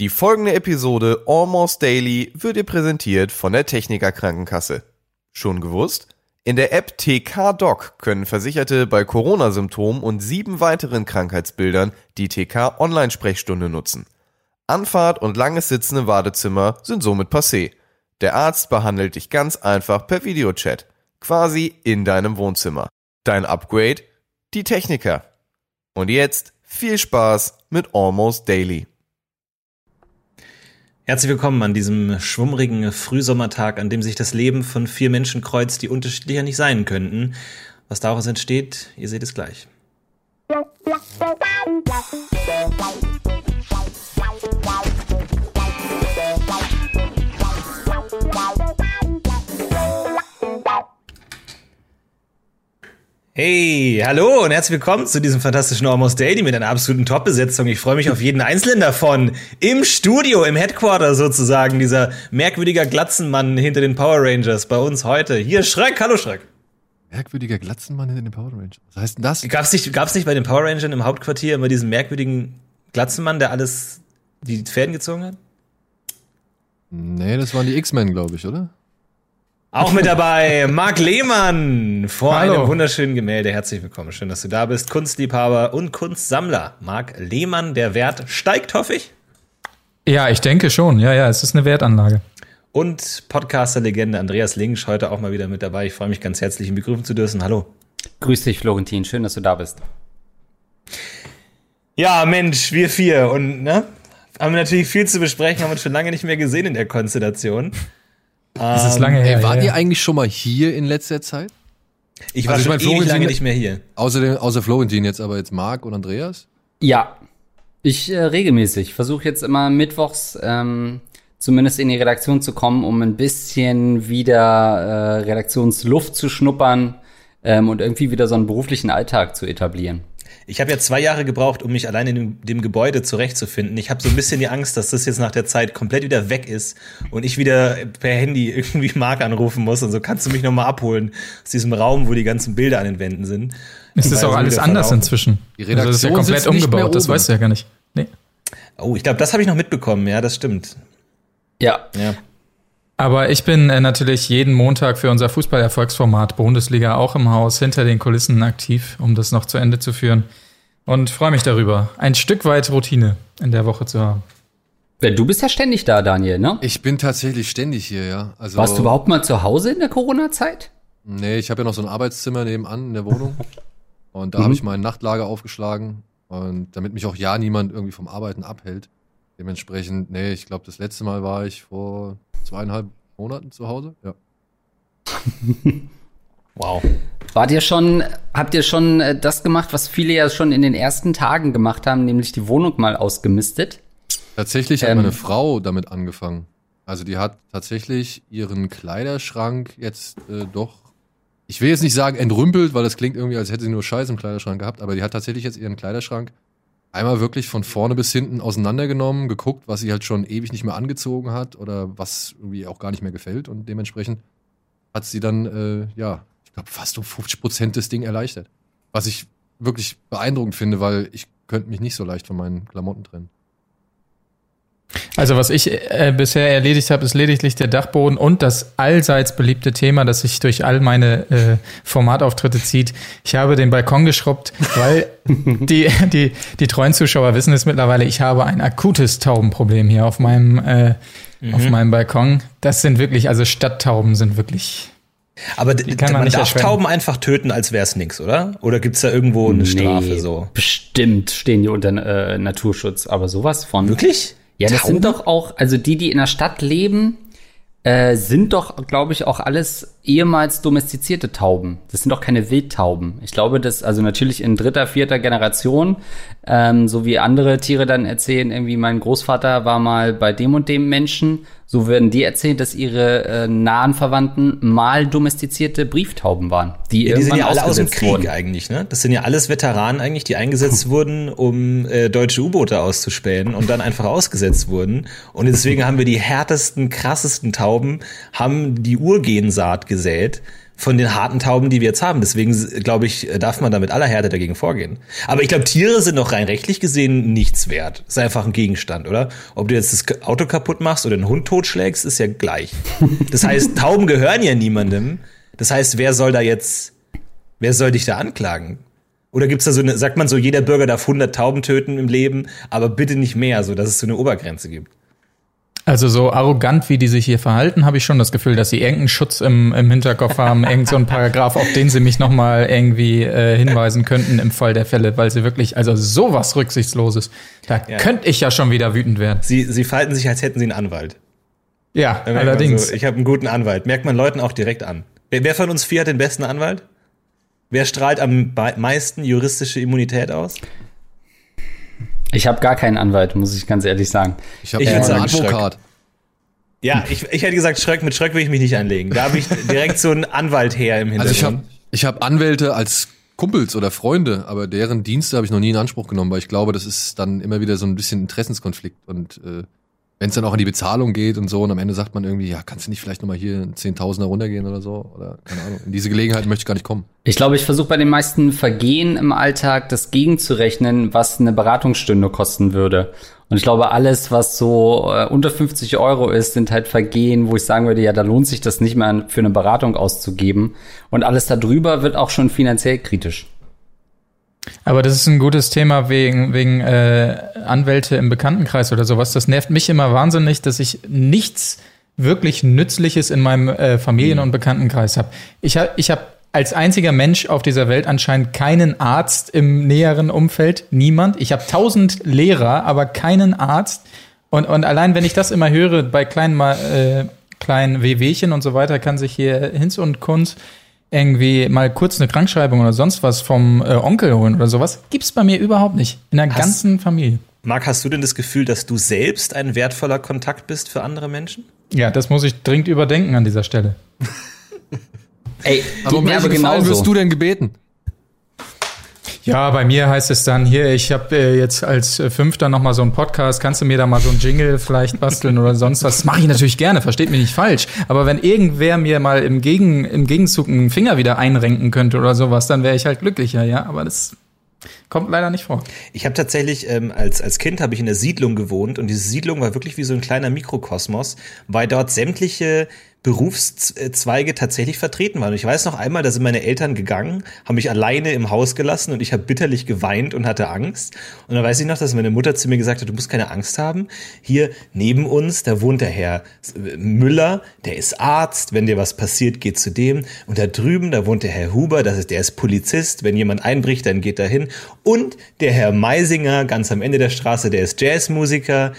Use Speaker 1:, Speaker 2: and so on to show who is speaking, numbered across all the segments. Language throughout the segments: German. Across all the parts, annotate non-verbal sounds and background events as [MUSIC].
Speaker 1: Die folgende Episode Almost Daily wird dir präsentiert von der Techniker Krankenkasse. Schon gewusst? In der App TK Doc können Versicherte bei Corona-Symptomen und sieben weiteren Krankheitsbildern die TK Online-Sprechstunde nutzen. Anfahrt und langes Sitzen im Wartezimmer sind somit passé. Der Arzt behandelt dich ganz einfach per Videochat, quasi in deinem Wohnzimmer. Dein Upgrade? Die Techniker. Und jetzt viel Spaß mit Almost Daily.
Speaker 2: Herzlich willkommen an diesem schwummrigen Frühsommertag, an dem sich das Leben von vier Menschen kreuzt, die unterschiedlicher nicht sein könnten. Was daraus entsteht, ihr seht es gleich. Hey, hallo und herzlich willkommen zu diesem fantastischen Almost Daily mit einer absoluten Top-Besetzung. Ich freue mich auf jeden einzelnen davon. Im Studio, im Headquarter sozusagen, dieser merkwürdiger Glatzenmann hinter den Power Rangers bei uns heute. Hier, Schreck, hallo Schreck.
Speaker 3: Merkwürdiger Glatzenmann hinter den Power Rangers. Was heißt denn das?
Speaker 2: Gab's nicht, gab's nicht bei den Power Rangers im Hauptquartier immer diesen merkwürdigen Glatzenmann, der alles die Fäden gezogen hat?
Speaker 3: Nee, das waren die X-Men, glaube ich, oder?
Speaker 2: Auch mit dabei Marc Lehmann vor
Speaker 4: Hallo.
Speaker 2: einem wunderschönen Gemälde. Herzlich willkommen. Schön, dass du da bist. Kunstliebhaber und Kunstsammler. Marc Lehmann, der Wert steigt, hoffe ich.
Speaker 4: Ja, ich denke schon. Ja, ja, es ist eine Wertanlage.
Speaker 2: Und Podcaster-Legende Andreas Linksch heute auch mal wieder mit dabei. Ich freue mich ganz herzlich, ihn begrüßen zu dürfen. Hallo.
Speaker 5: Grüß dich, Florentin. Schön, dass du da bist.
Speaker 2: Ja, Mensch, wir vier. Und, ne? Haben wir natürlich viel zu besprechen, haben uns schon lange nicht mehr gesehen in der Konstellation.
Speaker 4: Es ist lange her.
Speaker 3: Ey, wart
Speaker 4: ja,
Speaker 3: ihr eigentlich schon mal hier in letzter Zeit?
Speaker 2: Ich war
Speaker 3: Also ich
Speaker 2: schon
Speaker 3: mein,
Speaker 2: ewig
Speaker 3: Florentin-
Speaker 2: lange nicht mehr hier.
Speaker 3: Außer, außer Florentin jetzt, aber jetzt Marc und Andreas?
Speaker 5: Ja, ich äh, regelmäßig versuche jetzt immer mittwochs ähm, zumindest in die Redaktion zu kommen, um ein bisschen wieder äh, Redaktionsluft zu schnuppern ähm, und irgendwie wieder so einen beruflichen Alltag zu etablieren.
Speaker 2: Ich habe ja zwei Jahre gebraucht, um mich allein in dem, dem Gebäude zurechtzufinden. Ich habe so ein bisschen die Angst, dass das jetzt nach der Zeit komplett wieder weg ist und ich wieder per Handy irgendwie [LAUGHS] Marc anrufen muss und so kannst du mich nochmal abholen aus diesem Raum, wo die ganzen Bilder an den Wänden sind.
Speaker 4: Es ist auch alles anders
Speaker 2: verlaufen.
Speaker 4: inzwischen.
Speaker 3: Die
Speaker 4: also das ist ja
Speaker 3: Redaktion
Speaker 4: komplett umgebaut. Das weißt du ja gar nicht. Nee.
Speaker 2: Oh, ich glaube, das habe ich noch mitbekommen. Ja, das stimmt.
Speaker 5: Ja,
Speaker 2: Ja.
Speaker 4: Aber ich bin äh, natürlich jeden Montag für unser Fußballerfolgsformat Bundesliga auch im Haus hinter den Kulissen aktiv, um das noch zu Ende zu führen. Und freue mich darüber, ein Stück weit Routine in der Woche zu haben.
Speaker 5: du bist ja ständig da, Daniel, ne?
Speaker 3: Ich bin tatsächlich ständig hier, ja. Also,
Speaker 5: Warst du überhaupt mal zu Hause in der Corona-Zeit?
Speaker 3: Nee, ich habe ja noch so ein Arbeitszimmer nebenan in der Wohnung. [LAUGHS] Und da
Speaker 5: Mhm.
Speaker 3: habe ich mein Nachtlager aufgeschlagen. Und damit mich auch ja niemand irgendwie vom Arbeiten abhält. Dementsprechend, nee, ich glaube, das letzte Mal war ich vor zweieinhalb Monaten zu Hause. Ja. [LAUGHS]
Speaker 2: Wow.
Speaker 5: Wart ihr schon, habt ihr schon äh, das gemacht, was viele ja schon in den ersten Tagen gemacht haben, nämlich die Wohnung mal ausgemistet?
Speaker 3: Tatsächlich hat
Speaker 5: Ähm.
Speaker 3: meine Frau damit angefangen. Also die hat tatsächlich ihren Kleiderschrank jetzt äh, doch, ich will jetzt nicht sagen entrümpelt, weil das klingt irgendwie, als hätte sie nur Scheiß im Kleiderschrank gehabt, aber die hat tatsächlich jetzt ihren Kleiderschrank einmal wirklich von vorne bis hinten auseinandergenommen, geguckt, was sie halt schon ewig nicht mehr angezogen hat oder was irgendwie auch gar nicht mehr gefällt und dementsprechend hat sie dann, äh, ja, ich glaube fast um 50 Prozent das Ding erleichtert. Was ich wirklich beeindruckend finde, weil ich könnte mich nicht so leicht von meinen Klamotten trennen.
Speaker 4: Also was ich äh, bisher erledigt habe, ist lediglich der Dachboden und das allseits beliebte Thema, das sich durch all meine äh, Formatauftritte zieht. Ich habe den Balkon geschrubbt, weil [LAUGHS] die, die, die treuen Zuschauer wissen es mittlerweile, ich habe ein akutes Taubenproblem hier auf meinem, äh, auf meinem Balkon. Das sind wirklich, also Stadttauben sind wirklich.
Speaker 2: Aber
Speaker 4: man
Speaker 2: man
Speaker 4: nicht
Speaker 2: darf
Speaker 4: erschrecken.
Speaker 2: Tauben einfach töten, als wär's nix, oder? Oder gibt's da irgendwo eine Strafe
Speaker 5: Nee,
Speaker 2: so?
Speaker 5: Bestimmt stehen die unter äh, Naturschutz, aber sowas von.
Speaker 2: Wirklich?
Speaker 5: Ja, das
Speaker 2: Tauben?
Speaker 5: sind doch auch, also die, die in der Stadt leben, äh, sind doch, glaube ich, auch alles ehemals domestizierte Tauben. Das sind doch keine Wildtauben. Ich glaube, das, also natürlich in dritter, vierter Generation, ähm, so wie andere Tiere dann erzählen, irgendwie mein Großvater war mal bei dem und dem Menschen, so werden die erzählen, dass ihre äh, nahen Verwandten mal domestizierte Brieftauben waren, die
Speaker 2: Ja, die sind ja alle aus dem Krieg
Speaker 5: wurden.
Speaker 2: eigentlich, ne? Das sind ja alles Veteranen eigentlich, die eingesetzt wurden, um äh, deutsche U-Boote auszuspähen und dann einfach ausgesetzt wurden. Und deswegen haben wir die härtesten, krassesten Tauben, haben die Urgensaat gesät, von den harten Tauben, die wir jetzt haben. Deswegen, glaube ich, darf man da mit aller Härte dagegen vorgehen. Aber ich glaube, Tiere sind doch rein rechtlich gesehen nichts wert. Ist einfach ein Gegenstand, oder? Ob du jetzt das Auto kaputt machst oder einen Hund totschlägst, ist ja gleich. [LAUGHS] Das heißt, Tauben gehören ja niemandem. Das heißt, wer soll da jetzt, wer soll dich da anklagen? Oder gibt's da so eine, sagt man so, jeder Bürger darf 100 Tauben töten im Leben, aber bitte nicht mehr, so dass es so eine Obergrenze gibt?
Speaker 4: Also so arrogant, wie die sich hier verhalten, habe ich schon das Gefühl, dass sie irgendeinen Schutz im, im Hinterkopf haben, [LAUGHS] irgend so einen Paragraph, auf den sie mich nochmal irgendwie äh, hinweisen könnten im Fall der Fälle, weil sie wirklich, also sowas Rücksichtsloses, da ja. könnte ich ja schon wieder wütend werden.
Speaker 2: Sie, sie verhalten sich, als hätten sie einen Anwalt.
Speaker 4: Ja, allerdings.
Speaker 2: So, ich habe einen guten Anwalt. Merkt man Leuten auch direkt an. Wer, wer von uns vier hat den besten Anwalt? Wer strahlt am meisten juristische Immunität aus?
Speaker 5: Ich habe gar keinen Anwalt, muss ich ganz ehrlich sagen.
Speaker 3: Ich habe einen Advokat.
Speaker 2: Ja, ich, ich hätte gesagt, Schröck, mit Schröck will ich mich nicht anlegen. Da habe ich direkt so einen Anwalt her im Hintergrund.
Speaker 3: Also ich habe ich hab Anwälte als Kumpels oder Freunde, aber deren Dienste habe ich noch nie in Anspruch genommen, weil ich glaube, das ist dann immer wieder so ein bisschen Interessenskonflikt und äh, wenn es dann auch an die Bezahlung geht und so und am Ende sagt man irgendwie, ja, kannst du nicht vielleicht nochmal hier Zehntausender runtergehen oder so? Oder keine Ahnung. In diese Gelegenheit möchte ich gar nicht kommen.
Speaker 5: Ich glaube, ich versuche bei den meisten Vergehen im Alltag das gegenzurechnen, was eine Beratungsstunde kosten würde. Und ich glaube, alles, was so äh, unter 50 Euro ist, sind halt Vergehen, wo ich sagen würde, ja, da lohnt sich das nicht mehr für eine Beratung auszugeben. Und alles darüber wird auch schon finanziell kritisch.
Speaker 4: Aber das ist ein gutes Thema wegen, wegen äh, Anwälte im Bekanntenkreis oder sowas. Das nervt mich immer wahnsinnig, dass ich nichts wirklich Nützliches in meinem äh, Familien- und Bekanntenkreis habe. Ich habe ich hab als einziger Mensch auf dieser Welt anscheinend keinen Arzt im näheren Umfeld. Niemand. Ich habe tausend Lehrer, aber keinen Arzt. Und, und allein, wenn ich das immer höre bei kleinen, äh, kleinen WWchen und so weiter, kann sich hier Hinz und Kunz irgendwie mal kurz eine Krankschreibung oder sonst was vom äh, Onkel holen oder sowas, gibt's bei mir überhaupt nicht. In der hast, ganzen Familie.
Speaker 2: Marc, hast du denn das Gefühl, dass du selbst ein wertvoller Kontakt bist für andere Menschen?
Speaker 4: Ja, das muss ich dringend überdenken an dieser Stelle.
Speaker 3: Ey, aber um welchen Gefallen wirst du denn gebeten?
Speaker 4: Ja, bei mir heißt es dann hier, ich habe äh, jetzt als äh, Fünfter noch mal so einen Podcast, kannst du mir da mal so einen Jingle vielleicht basteln oder sonst was? Das mache ich natürlich gerne, versteht mich nicht falsch. Aber wenn irgendwer mir mal im, Gegen, im Gegenzug einen Finger wieder einrenken könnte oder sowas, dann wäre ich halt glücklicher, ja. Aber das Kommt leider nicht vor.
Speaker 2: Ich habe tatsächlich ähm, als als Kind habe ich in der Siedlung gewohnt und diese Siedlung war wirklich wie so ein kleiner Mikrokosmos, weil dort sämtliche Berufszweige tatsächlich vertreten waren. Und ich weiß noch einmal, da sind meine Eltern gegangen, haben mich alleine im Haus gelassen und ich habe bitterlich geweint und hatte Angst. Und dann weiß ich noch, dass meine Mutter zu mir gesagt hat, du musst keine Angst haben. Hier neben uns, da wohnt der Herr Müller, der ist Arzt. Wenn dir was passiert, geht zu dem. Und da drüben, da wohnt der Herr Huber, das ist, der ist Polizist. Wenn jemand einbricht, dann geht er hin. Und der Herr Meisinger, ganz am Ende der Straße, der ist Jazzmusiker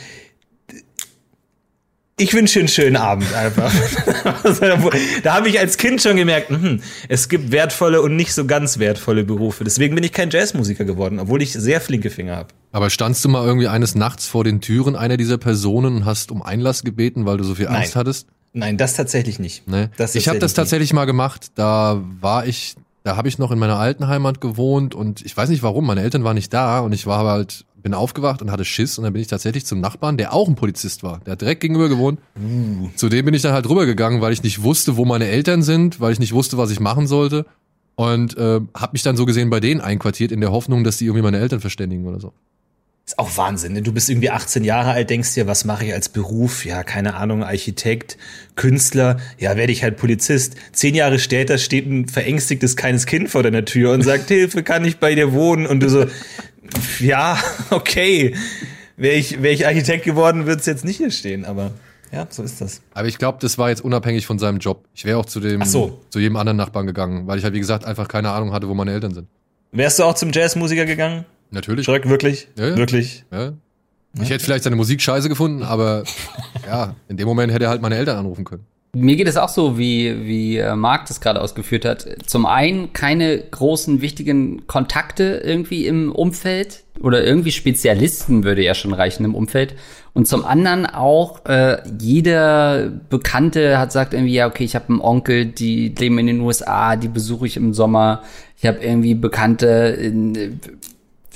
Speaker 2: ich wünsche einen schönen Abend einfach. [LAUGHS] da habe ich als Kind schon gemerkt, hm, es gibt wertvolle und nicht so ganz wertvolle Berufe. Deswegen bin ich kein Jazzmusiker geworden, obwohl ich sehr flinke Finger habe.
Speaker 3: Aber standst du mal irgendwie eines Nachts vor den Türen einer dieser Personen und hast um Einlass gebeten, weil du so viel Angst
Speaker 2: Nein.
Speaker 3: hattest?
Speaker 2: Nein, das tatsächlich nicht.
Speaker 3: Nee. Das ich habe das tatsächlich nicht. mal gemacht. Da war ich, da habe ich noch in meiner alten Heimat gewohnt und ich weiß nicht warum. Meine Eltern waren nicht da und ich war halt bin aufgewacht und hatte Schiss und dann bin ich tatsächlich zum Nachbarn, der auch ein Polizist war. Der hat direkt gegenüber gewohnt. Uh. Zu dem bin ich dann halt rübergegangen, weil ich nicht wusste, wo meine Eltern sind, weil ich nicht wusste, was ich machen sollte. Und äh, habe mich dann so gesehen bei denen einquartiert, in der Hoffnung, dass die irgendwie meine Eltern verständigen oder so.
Speaker 2: Ist auch Wahnsinn. Ne? Du bist irgendwie 18 Jahre alt, denkst dir, was mache ich als Beruf? Ja, keine Ahnung, Architekt, Künstler. Ja, werde ich halt Polizist. Zehn Jahre später steht ein verängstigtes kleines Kind vor deiner Tür und sagt, [LAUGHS] Hilfe, kann ich bei dir wohnen? Und du so, ja, okay. Wäre ich, wär ich Architekt geworden, würde es jetzt nicht hier stehen, aber ja, so ist das.
Speaker 3: Aber ich glaube, das war jetzt unabhängig von seinem Job. Ich wäre auch zu dem,
Speaker 2: so.
Speaker 3: zu jedem anderen Nachbarn gegangen, weil ich halt, wie gesagt, einfach keine Ahnung hatte, wo meine Eltern sind.
Speaker 2: Wärst du auch zum Jazzmusiker gegangen?
Speaker 3: Natürlich.
Speaker 2: Schreck, wirklich?
Speaker 3: Ja.
Speaker 2: Wirklich?
Speaker 3: Ja. Ich hätte vielleicht seine Musik scheiße gefunden, aber [LAUGHS] ja, in dem Moment hätte er halt meine Eltern anrufen können.
Speaker 5: Mir geht es auch so, wie, wie äh, Marc das gerade ausgeführt hat. Zum einen keine großen, wichtigen Kontakte irgendwie im Umfeld oder irgendwie Spezialisten würde ja schon reichen im Umfeld. Und zum anderen auch, äh, jeder Bekannte hat sagt irgendwie, ja, okay, ich habe einen Onkel, die leben in den USA, die besuche ich im Sommer. Ich habe irgendwie Bekannte in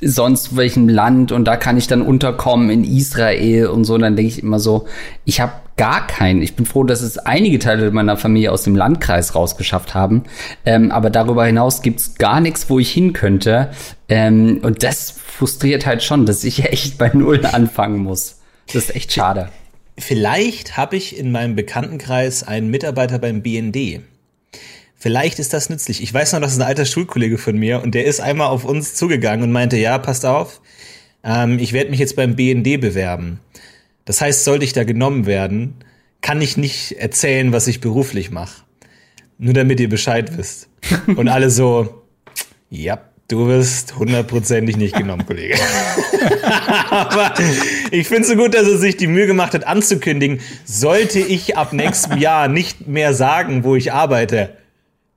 Speaker 5: sonst welchem Land und da kann ich dann unterkommen in Israel und so. Und dann denke ich immer so, ich habe gar keinen. Ich bin froh, dass es einige Teile meiner Familie aus dem Landkreis rausgeschafft haben. Ähm, aber darüber hinaus gibt's gar nichts, wo ich hin könnte. Ähm, und das frustriert halt schon, dass ich [LAUGHS] echt bei Null anfangen muss. Das ist echt schade.
Speaker 2: Vielleicht habe ich in meinem Bekanntenkreis einen Mitarbeiter beim BND. Vielleicht ist das nützlich. Ich weiß noch, das ist ein alter Schulkollege von mir und der ist einmal auf uns zugegangen und meinte, ja, passt auf, ähm, ich werde mich jetzt beim BND bewerben. Das heißt, sollte ich da genommen werden, kann ich nicht erzählen, was ich beruflich mache. Nur damit ihr Bescheid wisst. Und alle so, ja, du wirst hundertprozentig nicht genommen, Kollege. [LAUGHS] Aber ich finde es so gut, dass er sich die Mühe gemacht hat, anzukündigen, sollte ich ab nächstem Jahr nicht mehr sagen, wo ich arbeite,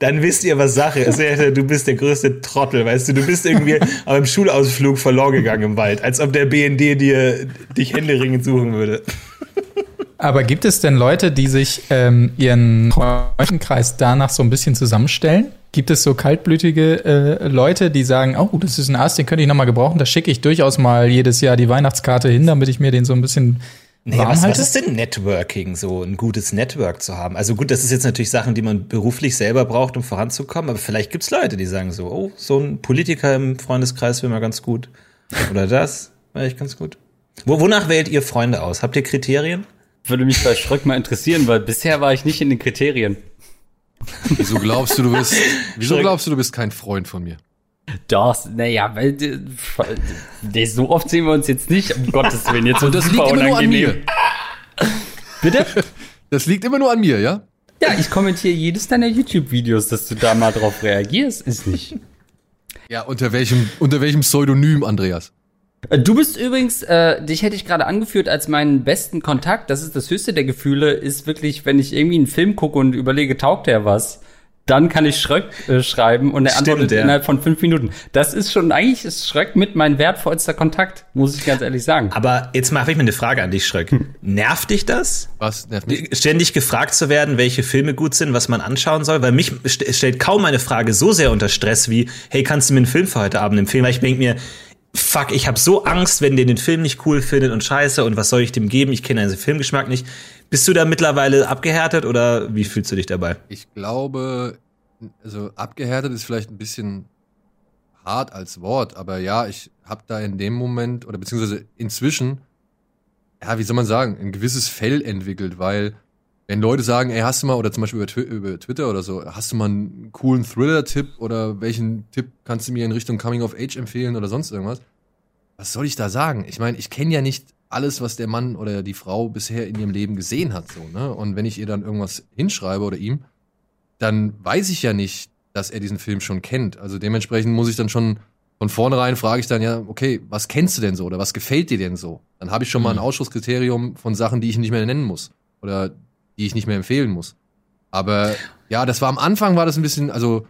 Speaker 2: dann wisst ihr, was Sache ist. Du bist der größte Trottel, weißt du. Du bist irgendwie [LAUGHS] beim Schulausflug verloren gegangen im Wald, als ob der BND dir dich händeringend suchen würde.
Speaker 4: Aber gibt es denn Leute, die sich ähm, ihren Freundenkreis danach so ein bisschen zusammenstellen? Gibt es so kaltblütige äh, Leute, die sagen, oh, das ist ein Ast, den könnte ich nochmal gebrauchen, da schicke ich durchaus mal jedes Jahr die Weihnachtskarte hin, damit ich mir den so ein bisschen
Speaker 2: naja, was, was ist denn Networking, so ein gutes Network zu haben? Also gut, das ist jetzt natürlich Sachen, die man beruflich selber braucht, um voranzukommen, aber vielleicht gibt's Leute, die sagen so, oh, so ein Politiker im Freundeskreis wäre mal ganz gut. Oder das wäre echt ganz gut. Wo, wonach wählt ihr Freunde aus? Habt ihr Kriterien?
Speaker 5: Würde mich bei Schröck mal interessieren, weil bisher war ich nicht in den Kriterien.
Speaker 3: Wieso glaubst du, du bist, wieso glaubst du, du bist kein Freund von mir?
Speaker 5: Das, naja, weil nee, so oft sehen wir uns jetzt nicht, um Gottes Willen. Jetzt
Speaker 3: Und das liegt immer nur an mir.
Speaker 5: Bitte?
Speaker 3: Das liegt immer nur an mir, ja?
Speaker 5: Ja, ich kommentiere jedes deiner YouTube-Videos, dass du da mal drauf reagierst, ist nicht.
Speaker 3: Ja, unter welchem, unter welchem Pseudonym, Andreas?
Speaker 5: Äh, du bist übrigens, äh, dich hätte ich gerade angeführt als meinen besten Kontakt. Das ist das höchste der Gefühle, ist wirklich, wenn ich irgendwie einen Film gucke und überlege, taugt der was? Dann kann ich Schröck äh, schreiben und er Stimmt, antwortet ja. innerhalb von fünf Minuten. Das ist schon, eigentlich ist Schröck mit mein wertvollster Kontakt, muss ich ganz ehrlich sagen.
Speaker 2: Aber jetzt mache ich mir eine Frage an dich, Schröck. Hm. Nervt dich das?
Speaker 3: Was nervt mich?
Speaker 2: Ständig gefragt zu werden, welche Filme gut sind, was man anschauen soll? Weil mich st stellt kaum eine Frage so sehr unter Stress wie, hey, kannst du mir einen Film für heute Abend empfehlen? Weil ich denke mir, fuck, ich habe so Angst, wenn der den Film nicht cool findet und scheiße und was soll ich dem geben? Ich kenne seinen Filmgeschmack nicht. Bist du da mittlerweile abgehärtet oder wie fühlst du dich dabei?
Speaker 3: Ich glaube, also abgehärtet ist vielleicht ein bisschen hart als Wort, aber ja, ich habe da in dem Moment oder beziehungsweise inzwischen, ja, wie soll man sagen, ein gewisses Fell entwickelt, weil wenn Leute sagen, ey, hast du mal, oder zum Beispiel über, über Twitter oder so, hast du mal einen coolen Thriller-Tipp oder welchen Tipp kannst du mir in Richtung Coming of Age empfehlen oder sonst irgendwas? Was soll ich da sagen? Ich meine, ich kenne ja nicht alles, was der Mann oder die Frau bisher in ihrem Leben gesehen hat, so, ne? Und wenn ich ihr dann irgendwas hinschreibe oder ihm, dann weiß ich ja nicht, dass er diesen Film schon kennt. Also dementsprechend muss ich dann schon von vornherein frage ich dann ja, okay, was kennst du denn so oder was gefällt dir denn so? Dann habe ich schon mal ein mhm. Ausschusskriterium von Sachen, die ich nicht mehr nennen muss oder die ich nicht mehr empfehlen muss. Aber ja, das war am Anfang war das ein bisschen, also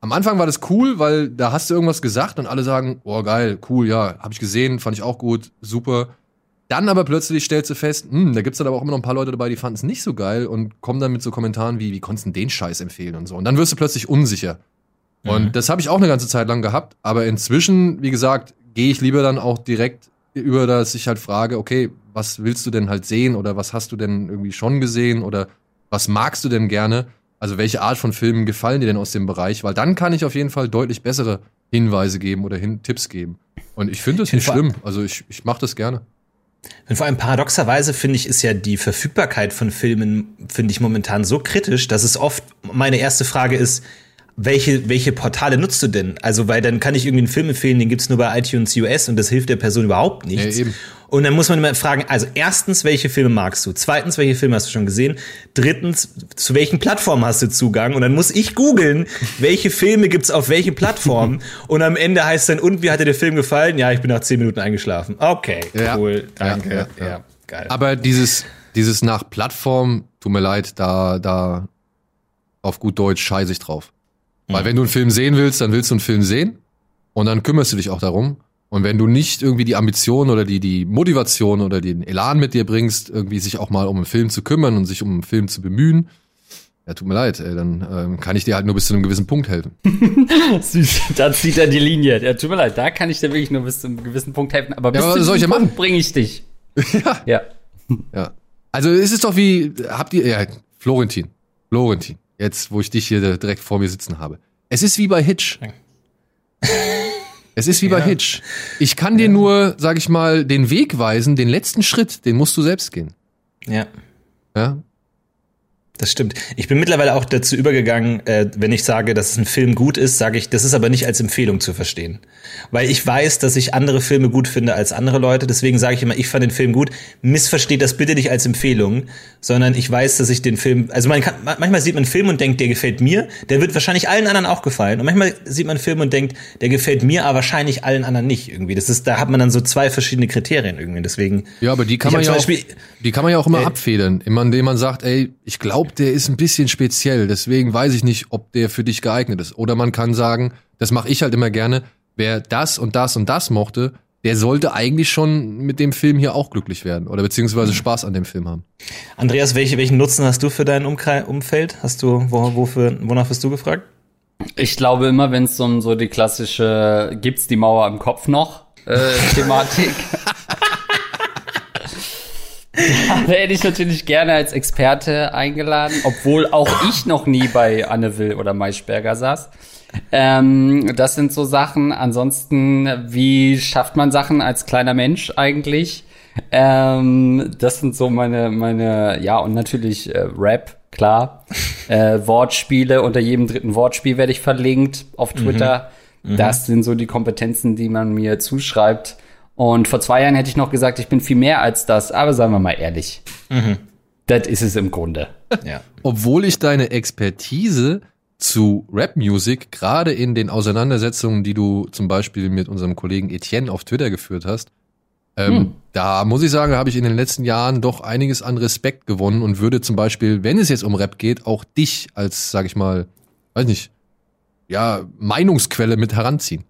Speaker 3: am Anfang war das cool, weil da hast du irgendwas gesagt und alle sagen, oh geil, cool, ja, habe ich gesehen, fand ich auch gut, super. Dann aber plötzlich stellst du fest, hm, da gibt's dann aber auch immer noch ein paar Leute dabei, die fanden es nicht so geil und kommen dann mit so Kommentaren wie, wie konntest du den Scheiß empfehlen und so. Und dann wirst du plötzlich unsicher. Mhm. Und das habe ich auch eine ganze Zeit lang gehabt. Aber inzwischen, wie gesagt, gehe ich lieber dann auch direkt über, dass ich halt frage, okay, was willst du denn halt sehen oder was hast du denn irgendwie schon gesehen oder was magst du denn gerne? Also welche Art von Filmen gefallen dir denn aus dem Bereich? Weil dann kann ich auf jeden Fall deutlich bessere Hinweise geben oder Hin Tipps geben. Und ich finde das nicht schlimm. Also ich, ich mache das gerne.
Speaker 2: Und vor allem paradoxerweise finde ich, ist ja die Verfügbarkeit von Filmen, finde ich momentan so kritisch, dass es oft meine erste Frage ist, welche, welche Portale nutzt du denn? Also, weil dann kann ich irgendwie einen Film empfehlen, den gibt's nur bei iTunes US und das hilft der Person überhaupt nichts. Ja, und dann muss man immer fragen, also erstens, welche Filme magst du? Zweitens, welche Filme hast du schon gesehen? Drittens, zu welchen Plattformen hast du Zugang? Und dann muss ich googeln, welche Filme gibt's auf welche Plattformen? [LAUGHS] und am Ende heißt dann, und wie hat dir der Film gefallen? Ja, ich bin nach zehn Minuten eingeschlafen. Okay,
Speaker 3: ja,
Speaker 2: cool, danke.
Speaker 3: Ja, ja, ja, geil. Aber dieses, dieses nach Plattform, tut mir leid, da, da auf gut Deutsch scheiße ich drauf. Weil mhm. wenn du einen Film sehen willst, dann willst du einen Film sehen und dann kümmerst du dich auch darum. Und wenn du nicht irgendwie die Ambition oder die, die Motivation oder den Elan mit dir bringst, irgendwie sich auch mal um einen Film zu kümmern und sich um einen Film zu bemühen, Ja, tut mir leid, ey, dann ähm, kann ich dir halt nur bis zu einem gewissen Punkt helfen. [LAUGHS]
Speaker 5: Süß, da zieht er die Linie. Ja, tut mir leid, da kann ich dir wirklich nur bis zu einem gewissen Punkt helfen. Aber bis
Speaker 3: Ja,
Speaker 5: zu
Speaker 3: soll ich
Speaker 5: diesem Punkt bringe ich dich. [LAUGHS]
Speaker 3: ja.
Speaker 5: Ja.
Speaker 3: Ja. Also es ist doch wie, habt ihr, ja, Florentin, Florentin, jetzt wo ich dich hier direkt vor mir sitzen habe. Es ist wie bei Hitch. [LAUGHS] Es ist wie bei Hitch. Ich kann dir nur, sag ich mal, den Weg weisen, den letzten Schritt, den musst du selbst gehen.
Speaker 2: Ja.
Speaker 3: Ja?
Speaker 2: Das stimmt. Ich bin mittlerweile auch dazu übergegangen, äh, wenn ich sage, dass ein Film gut ist, sage ich, das ist aber nicht als Empfehlung zu verstehen. Weil ich weiß, dass ich andere Filme gut finde als andere Leute. Deswegen sage ich immer, ich fand den Film gut. Missversteht das bitte nicht als Empfehlung, sondern ich weiß, dass ich den Film, also man kann, manchmal sieht man einen Film und denkt, der gefällt mir. Der wird wahrscheinlich allen anderen auch gefallen. Und manchmal sieht man einen Film und denkt, der gefällt mir, aber wahrscheinlich allen anderen nicht irgendwie. Das ist, da hat man dann so zwei verschiedene Kriterien irgendwie. Deswegen.
Speaker 3: Ja, aber die kann man ja
Speaker 2: zum
Speaker 3: auch,
Speaker 2: Beispiel-
Speaker 3: die kann man ja auch immer
Speaker 2: Äh,
Speaker 3: abfedern, immer indem man sagt, ey, ich glaube, der ist ein bisschen speziell, deswegen weiß ich nicht, ob der für dich geeignet ist. Oder man kann sagen, das mache ich halt immer gerne, wer das und das und das mochte, der sollte eigentlich schon mit dem Film hier auch glücklich werden oder beziehungsweise Spaß an dem Film haben.
Speaker 2: Andreas, welche, welchen Nutzen hast du für dein Umkreis, Umfeld? Hast du, wo, wofür, wonach bist du gefragt?
Speaker 5: Ich glaube immer, wenn es um so die klassische gibt's die Mauer im Kopf noch äh, [LAUGHS] Thematik. Da hätte ich natürlich gerne als Experte eingeladen, obwohl auch ich noch nie bei Anne Will oder Maischberger saß. Ähm, das sind so Sachen. Ansonsten, wie schafft man Sachen als kleiner Mensch eigentlich? Ähm, das sind so meine, meine, ja, und natürlich äh, Rap, klar. äh, Wortspiele, unter jedem dritten Wortspiel werde ich verlinkt auf Twitter. Das sind so die Kompetenzen, die man mir zuschreibt. Und vor zwei Jahren hätte ich noch gesagt, ich bin viel mehr als das, aber sagen wir mal ehrlich. Das ist es im Grunde.
Speaker 2: Ja.
Speaker 3: Obwohl ich deine Expertise zu Rap-Music gerade in den Auseinandersetzungen, die du zum Beispiel mit unserem Kollegen Etienne auf Twitter geführt hast, ähm, da muss ich sagen, habe ich in den letzten Jahren doch einiges an Respekt gewonnen und würde zum Beispiel, wenn es jetzt um Rap geht, auch dich als, sag ich mal, weiß nicht, ja, Meinungsquelle mit heranziehen.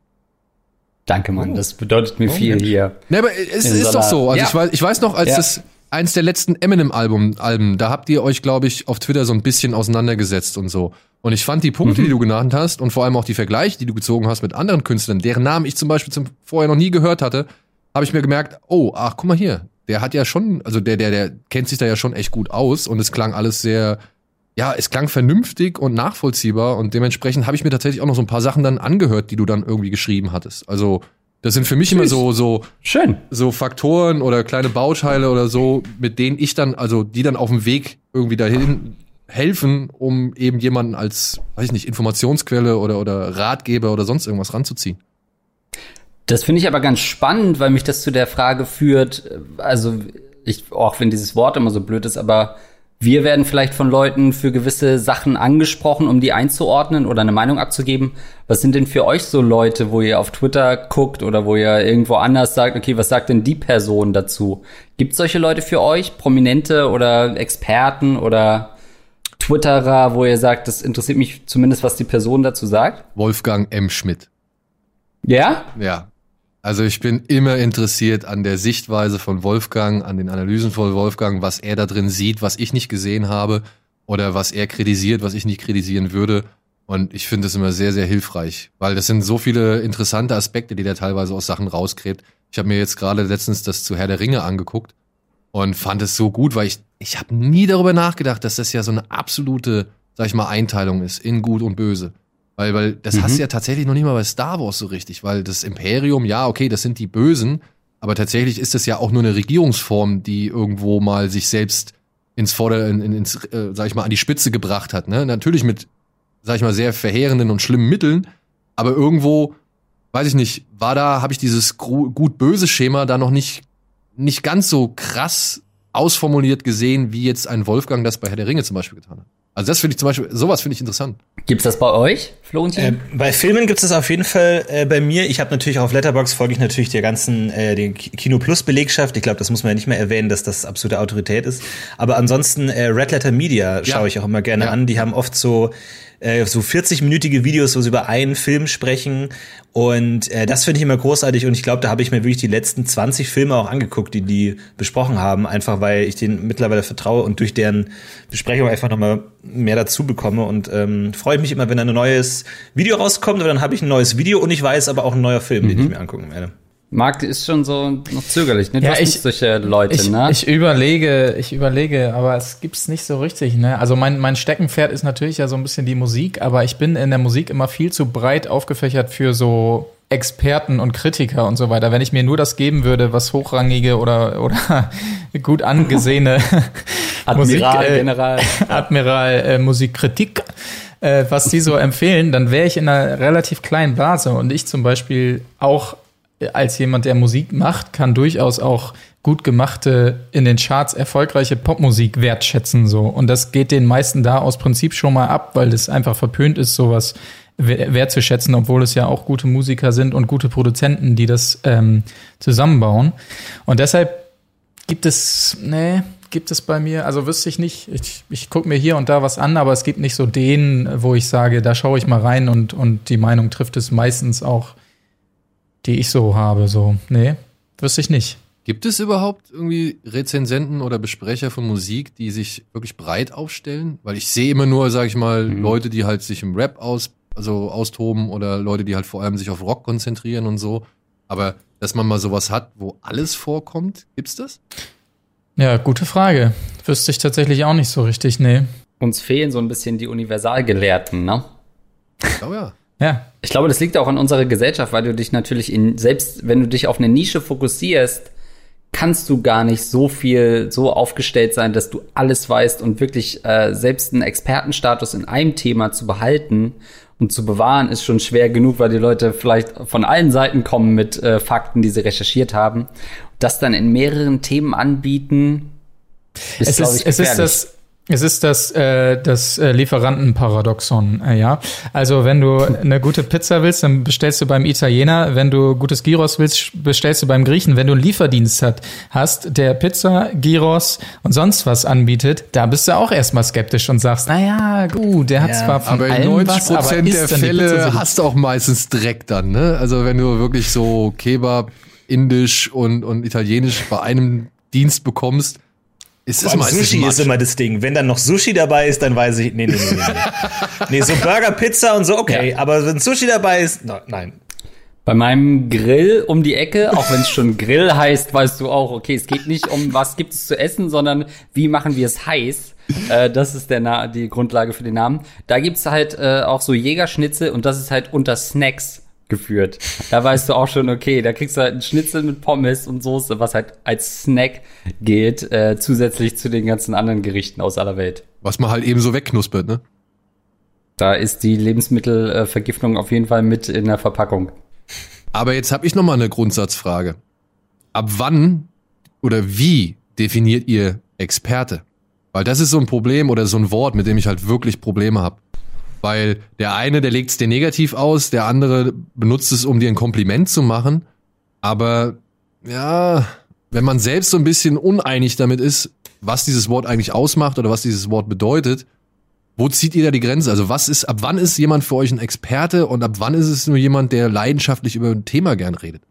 Speaker 5: Danke, Mann. Das bedeutet mir viel hier.
Speaker 3: Ne, aber es ist doch so. Also
Speaker 5: Ja.
Speaker 3: ich, weiß, ich weiß noch, als
Speaker 5: Ja.
Speaker 3: das eins der letzten Eminem-Alben, Alben, da habt ihr euch, glaube ich, auf Twitter so ein bisschen auseinandergesetzt und so. Und ich fand die Punkte, die du genannt hast und vor allem auch die Vergleiche, die du gezogen hast mit anderen Künstlern, deren Namen ich zum Beispiel zum, vorher noch nie gehört hatte, habe ich mir gemerkt, oh, ach, guck mal hier, der hat ja schon, also der, der, der kennt sich da ja schon echt gut aus und es klang alles sehr, ja, es klang vernünftig und nachvollziehbar und dementsprechend habe ich mir tatsächlich auch noch so ein paar Sachen dann angehört, die du dann irgendwie geschrieben hattest. Also das sind für mich immer so, so,
Speaker 5: Schön.
Speaker 3: so Faktoren oder kleine Bauteile oder so, mit denen ich dann, also die dann auf dem Weg irgendwie dahin helfen, um eben jemanden als, weiß ich nicht, Informationsquelle oder, oder Ratgeber oder sonst irgendwas ranzuziehen.
Speaker 5: Das finde ich aber ganz spannend, weil mich das zu der Frage führt, also ich, auch wenn dieses Wort immer so blöd ist, aber wir werden vielleicht von Leuten für gewisse Sachen angesprochen, um die einzuordnen oder eine Meinung abzugeben. Was sind denn für euch so Leute, wo ihr auf Twitter guckt oder wo ihr irgendwo anders sagt, okay, was sagt denn die Person dazu? Gibt es solche Leute für euch, Prominente oder Experten oder Twitterer, wo ihr sagt, das interessiert mich zumindest, was die Person dazu sagt?
Speaker 3: Wolfgang M. Schmidt.
Speaker 5: Ja?
Speaker 3: Ja. Also ich bin immer interessiert an der Sichtweise von Wolfgang, an den Analysen von Wolfgang, was er da drin sieht, was ich nicht gesehen habe oder was er kritisiert, was ich nicht kritisieren würde. Und ich finde es immer sehr, sehr hilfreich, weil das sind so viele interessante Aspekte, die der teilweise aus Sachen rausgräbt. Ich habe mir jetzt gerade letztens das zu Herr der Ringe angeguckt und fand es so gut, weil ich, ich habe nie darüber nachgedacht, dass das ja so eine absolute, sag ich mal, Einteilung ist in Gut und Böse. Weil, weil das hast du ja tatsächlich noch nicht mal bei Star Wars so richtig, weil das Imperium, ja, okay, das sind die Bösen, aber tatsächlich ist das ja auch nur eine Regierungsform, die irgendwo mal sich selbst ins Vorder, in, in, ins, äh, sag ich mal, an die Spitze gebracht hat. Ne? Natürlich mit, sag ich mal, sehr verheerenden und schlimmen Mitteln, aber irgendwo, weiß ich nicht, war da, habe ich dieses gut-böse Schema da noch nicht, nicht ganz so krass ausformuliert gesehen, wie jetzt ein Wolfgang das bei Herr der Ringe zum Beispiel getan hat. Also das finde ich zum Beispiel, sowas finde ich interessant.
Speaker 5: Gibt's das bei euch, Florentin?
Speaker 2: Äh, bei Filmen gibt es auf jeden Fall äh, bei mir. Ich habe natürlich auch auf Letterbox folge ich natürlich der ganzen äh, den Kino Plus Belegschaft. Ich glaube, das muss man ja nicht mehr erwähnen, dass das absolute Autorität ist. Aber ansonsten äh, Red Letter Media schaue
Speaker 3: Ja.
Speaker 2: ich auch immer gerne
Speaker 3: Ja.
Speaker 2: an. Die haben oft so äh, so 40-minütige Videos, wo sie über einen Film sprechen. Und äh, das finde ich immer großartig. Und ich glaube, da habe ich mir wirklich die letzten 20 Filme auch angeguckt, die die besprochen haben. Einfach weil ich denen mittlerweile vertraue und durch deren Besprechung einfach nochmal mehr dazu bekomme und ähm, freue mich immer, wenn ein neues Video rauskommt, weil dann habe ich ein neues Video und ich weiß aber auch ein neuer Film, den ich mir angucken werde.
Speaker 5: Marc ist schon so noch zögerlich, ne? Du
Speaker 4: Ja,
Speaker 5: hast
Speaker 4: ich-
Speaker 5: solche Leute,
Speaker 4: Ich,
Speaker 5: ne?
Speaker 4: ich überlege, ich überlege, aber es gibt's nicht so richtig. Ne? Also mein, mein Steckenpferd ist natürlich ja so ein bisschen die Musik, aber ich bin in der Musik immer viel zu breit aufgefächert für so Experten und Kritiker und so weiter. Wenn ich mir nur das geben würde, was hochrangige oder, oder [LAUGHS] gut angesehene [LAUGHS]
Speaker 5: Admiral,
Speaker 4: äh,
Speaker 5: General. [LAUGHS]
Speaker 4: Admiral äh, Musikkritik, äh, was die so empfehlen, dann wäre ich in einer relativ kleinen Blase. Und ich zum Beispiel auch als jemand, der Musik macht, kann durchaus auch gut gemachte, in den Charts erfolgreiche Popmusik wertschätzen. so Und das geht den meisten da aus Prinzip schon mal ab, weil das einfach verpönt ist, sowas we- wertzuschätzen, obwohl es ja auch gute Musiker sind und gute Produzenten, die das ähm, zusammenbauen. Und deshalb gibt es, nee, gibt es bei mir, also wüsste ich nicht. Ich, ich gucke mir hier und da was an, aber es gibt nicht so den, wo ich sage, da schaue ich mal rein und, und die Meinung trifft es meistens auch, die ich so habe. So, nee, wüsste ich nicht.
Speaker 3: Gibt es überhaupt irgendwie Rezensenten oder Besprecher von Musik, die sich wirklich breit aufstellen? Weil ich sehe immer nur, sag ich mal, Leute, die halt sich im Rap aus, also austoben oder Leute, die halt vor allem sich auf Rock konzentrieren und so. Aber dass man mal sowas hat, wo alles vorkommt, gibt's das?
Speaker 4: Ja, gute Frage. Wüsste ich tatsächlich auch nicht so richtig, nee.
Speaker 5: Uns fehlen so ein bisschen die Universalgelehrten, ne?
Speaker 3: Ich glaube ja.
Speaker 4: Ja,
Speaker 5: Ich glaube, das liegt auch an unserer Gesellschaft, weil du dich natürlich in, selbst wenn du dich auf eine Nische fokussierst, kannst du gar nicht so viel so aufgestellt sein, dass du alles weißt und wirklich äh, selbst einen Expertenstatus in einem Thema zu behalten und zu bewahren, ist schon schwer genug, weil die Leute vielleicht von allen Seiten kommen mit äh, Fakten, die sie recherchiert haben. Das dann in mehreren Themen anbieten, ist,
Speaker 4: es ist,
Speaker 5: ich,
Speaker 4: es ist das, es ist das, äh, das äh, Lieferantenparadoxon, äh, ja. Also wenn du eine gute Pizza willst, dann bestellst du beim Italiener. Wenn du gutes Gyros willst, bestellst du beim Griechen. Wenn du einen Lieferdienst hat, hast, der Pizza, Gyros und sonst was anbietet, da bist du auch erstmal skeptisch und sagst, na ja, gut, der hat
Speaker 2: Ja,
Speaker 4: zwar von
Speaker 3: Aber in
Speaker 4: allem
Speaker 3: 90
Speaker 4: was, aber
Speaker 3: der Fälle
Speaker 4: so
Speaker 3: hast du auch meistens Dreck dann, ne? Also wenn du wirklich so Kebab, Indisch und, und Italienisch bei einem Dienst bekommst, ist meistens
Speaker 2: Sushi
Speaker 3: Matsch.
Speaker 2: ist immer das Ding. Wenn dann noch Sushi dabei ist, dann weiß ich, nee, nee, nee, nee. nee. [LAUGHS] so Burger, Pizza und so, okay. Aber wenn Sushi dabei ist, no, nein.
Speaker 5: Bei meinem Grill um die Ecke, auch wenn es schon Grill heißt, weißt du auch, okay, es geht nicht um, was gibt es zu essen, sondern wie machen wir es heiß. Äh, das ist der Na die Grundlage für den Namen. Da gibt's halt äh, auch so Jägerschnitzel und das ist halt unter Snacks geführt. Da weißt du auch schon, okay, da kriegst du halt einen Schnitzel mit Pommes und Soße, was halt als Snack gilt, äh, zusätzlich zu den ganzen anderen Gerichten aus aller Welt.
Speaker 3: Was man halt eben so wegknuspert, ne?
Speaker 5: Da ist die Lebensmittelvergiftung auf jeden Fall mit in der Verpackung.
Speaker 3: Aber jetzt habe ich noch mal eine Grundsatzfrage. Ab wann oder wie definiert ihr Experte? Weil das ist so ein Problem oder so ein Wort, mit dem ich halt wirklich Probleme habe. Weil der eine, der legt es dir negativ aus, der andere benutzt es, um dir ein Kompliment zu machen. Aber ja, wenn man selbst so ein bisschen uneinig damit ist, was dieses Wort eigentlich ausmacht oder was dieses Wort bedeutet, wo zieht ihr da die Grenze? Also was ist, ab wann ist jemand für euch ein Experte und ab wann ist es nur jemand, der leidenschaftlich über ein Thema gern redet?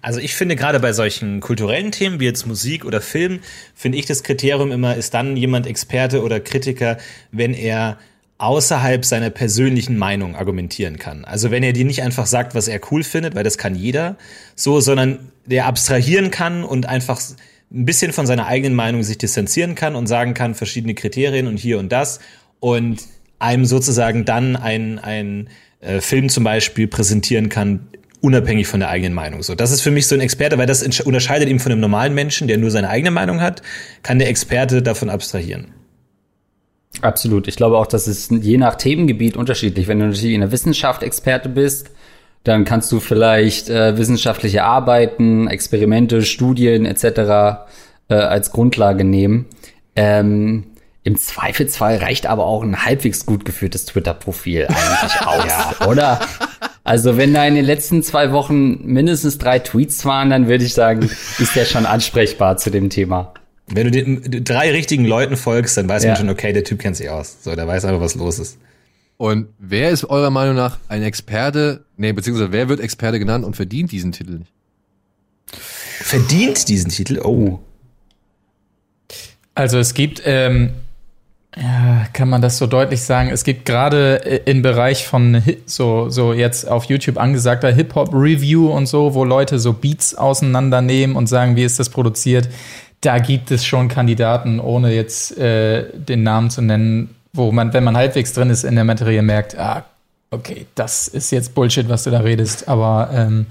Speaker 2: Also ich finde gerade bei solchen kulturellen Themen wie jetzt Musik oder Film, finde ich das Kriterium immer, ist dann jemand Experte oder Kritiker, wenn er außerhalb seiner persönlichen Meinung argumentieren kann. Also wenn er dir nicht einfach sagt, was er cool findet, weil das kann jeder, so, sondern der abstrahieren kann und einfach ein bisschen von seiner eigenen Meinung sich distanzieren kann und sagen kann, verschiedene Kriterien und hier und das und einem sozusagen dann ein, ein äh, Film zum Beispiel präsentieren kann, unabhängig von der eigenen Meinung. So, das ist für mich so ein Experte, weil das unterscheidet ihn von einem normalen Menschen, der nur seine eigene Meinung hat, kann der Experte davon abstrahieren.
Speaker 5: Absolut. Ich glaube auch, das ist je nach Themengebiet unterschiedlich. Wenn du natürlich in der Wissenschaft Experte bist, dann kannst du vielleicht äh, wissenschaftliche Arbeiten, Experimente, Studien etc. Äh, als Grundlage nehmen. Ähm, Im Zweifelsfall reicht aber auch ein halbwegs gut geführtes Twitter-Profil eigentlich [LAUGHS] aus, oder? Also wenn da in den letzten zwei Wochen mindestens drei Tweets waren, dann würde ich sagen, ist der schon ansprechbar zu dem Thema.
Speaker 2: Wenn du den drei richtigen Leuten folgst, dann weiß
Speaker 5: Ja.
Speaker 2: man schon, okay, der Typ kennt sich aus. So, der weiß einfach, was los ist.
Speaker 3: Und wer ist eurer Meinung nach ein Experte, nee, beziehungsweise wer wird Experte genannt und verdient diesen Titel nicht?
Speaker 2: Verdient diesen Titel? Oh.
Speaker 4: Also es gibt, ähm, Ja, kann man das so deutlich sagen? Es gibt gerade im Bereich von so, so jetzt auf YouTube angesagter Hip-Hop-Review und so, wo Leute so Beats auseinandernehmen und sagen, wie ist das produziert. Da gibt es schon Kandidaten, ohne jetzt äh, den Namen zu nennen, wo man, wenn man halbwegs drin ist in der Materie, merkt, ah, okay, das ist jetzt Bullshit, was du da redest. Aber ähm,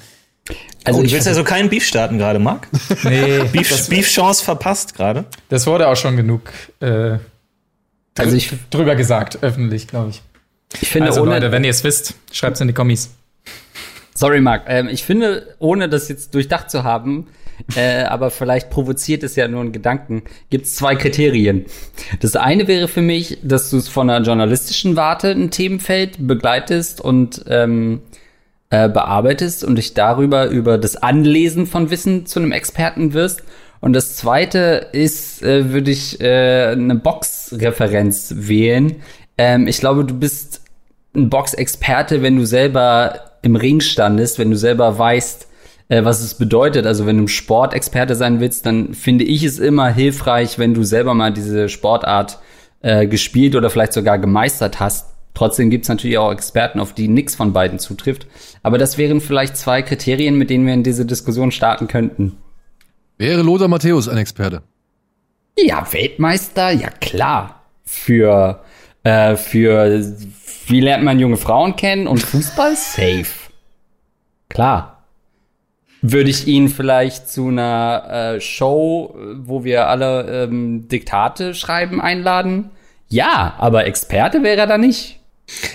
Speaker 5: Also
Speaker 2: oh, du
Speaker 5: ich
Speaker 2: willst also keinen Beef starten gerade, Marc?
Speaker 4: nee, [LAUGHS]
Speaker 2: Beef, Beef Chance verpasst gerade.
Speaker 4: das wurde auch schon genug äh,
Speaker 5: Also ich-
Speaker 4: drüber gesagt, öffentlich, glaube ich.
Speaker 5: Ich finde,
Speaker 4: Also
Speaker 5: ohne,
Speaker 4: Leute, wenn ihr es wisst, schreibt's in die Kommis.
Speaker 5: sorry, Marc, ähm, ich finde, ohne das jetzt durchdacht zu haben, äh, aber vielleicht provoziert es ja nur einen Gedanken, gibt es zwei Kriterien. Das eine wäre für mich, dass du es von einer journalistischen Warte ein Themenfeld begleitest und ähm, äh, bearbeitest und dich darüber über das Anlesen von Wissen zu einem Experten wirst. Und das zweite ist, äh, würde ich äh, eine Box-Referenz wählen. Ähm, ich glaube, du bist ein Boxexperte, wenn du selber im Ring standest, wenn du selber weißt, äh, was es bedeutet. Also wenn du ein Sportexperte sein willst, dann finde ich es immer hilfreich, wenn du selber mal diese Sportart äh, gespielt oder vielleicht sogar gemeistert hast. Trotzdem gibt's natürlich auch Experten, auf die nichts von beiden zutrifft. Aber das wären vielleicht zwei Kriterien, mit denen wir in diese Diskussion starten könnten.
Speaker 3: Wäre Lothar Matthäus ein Experte?
Speaker 5: Ja, Weltmeister, ja klar. Für, äh, für wie lernt man junge Frauen kennen und Fußball [LAUGHS] safe. Klar. Würde ich ihn vielleicht zu einer äh, Show, wo wir alle ähm, Diktate schreiben, einladen? Ja, aber Experte wäre er da nicht.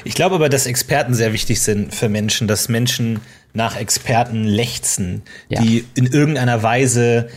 Speaker 2: Ich glaube aber, dass Experten sehr wichtig sind für Menschen, dass Menschen nach Experten lechzen,
Speaker 5: Ja.
Speaker 2: die in irgendeiner Weise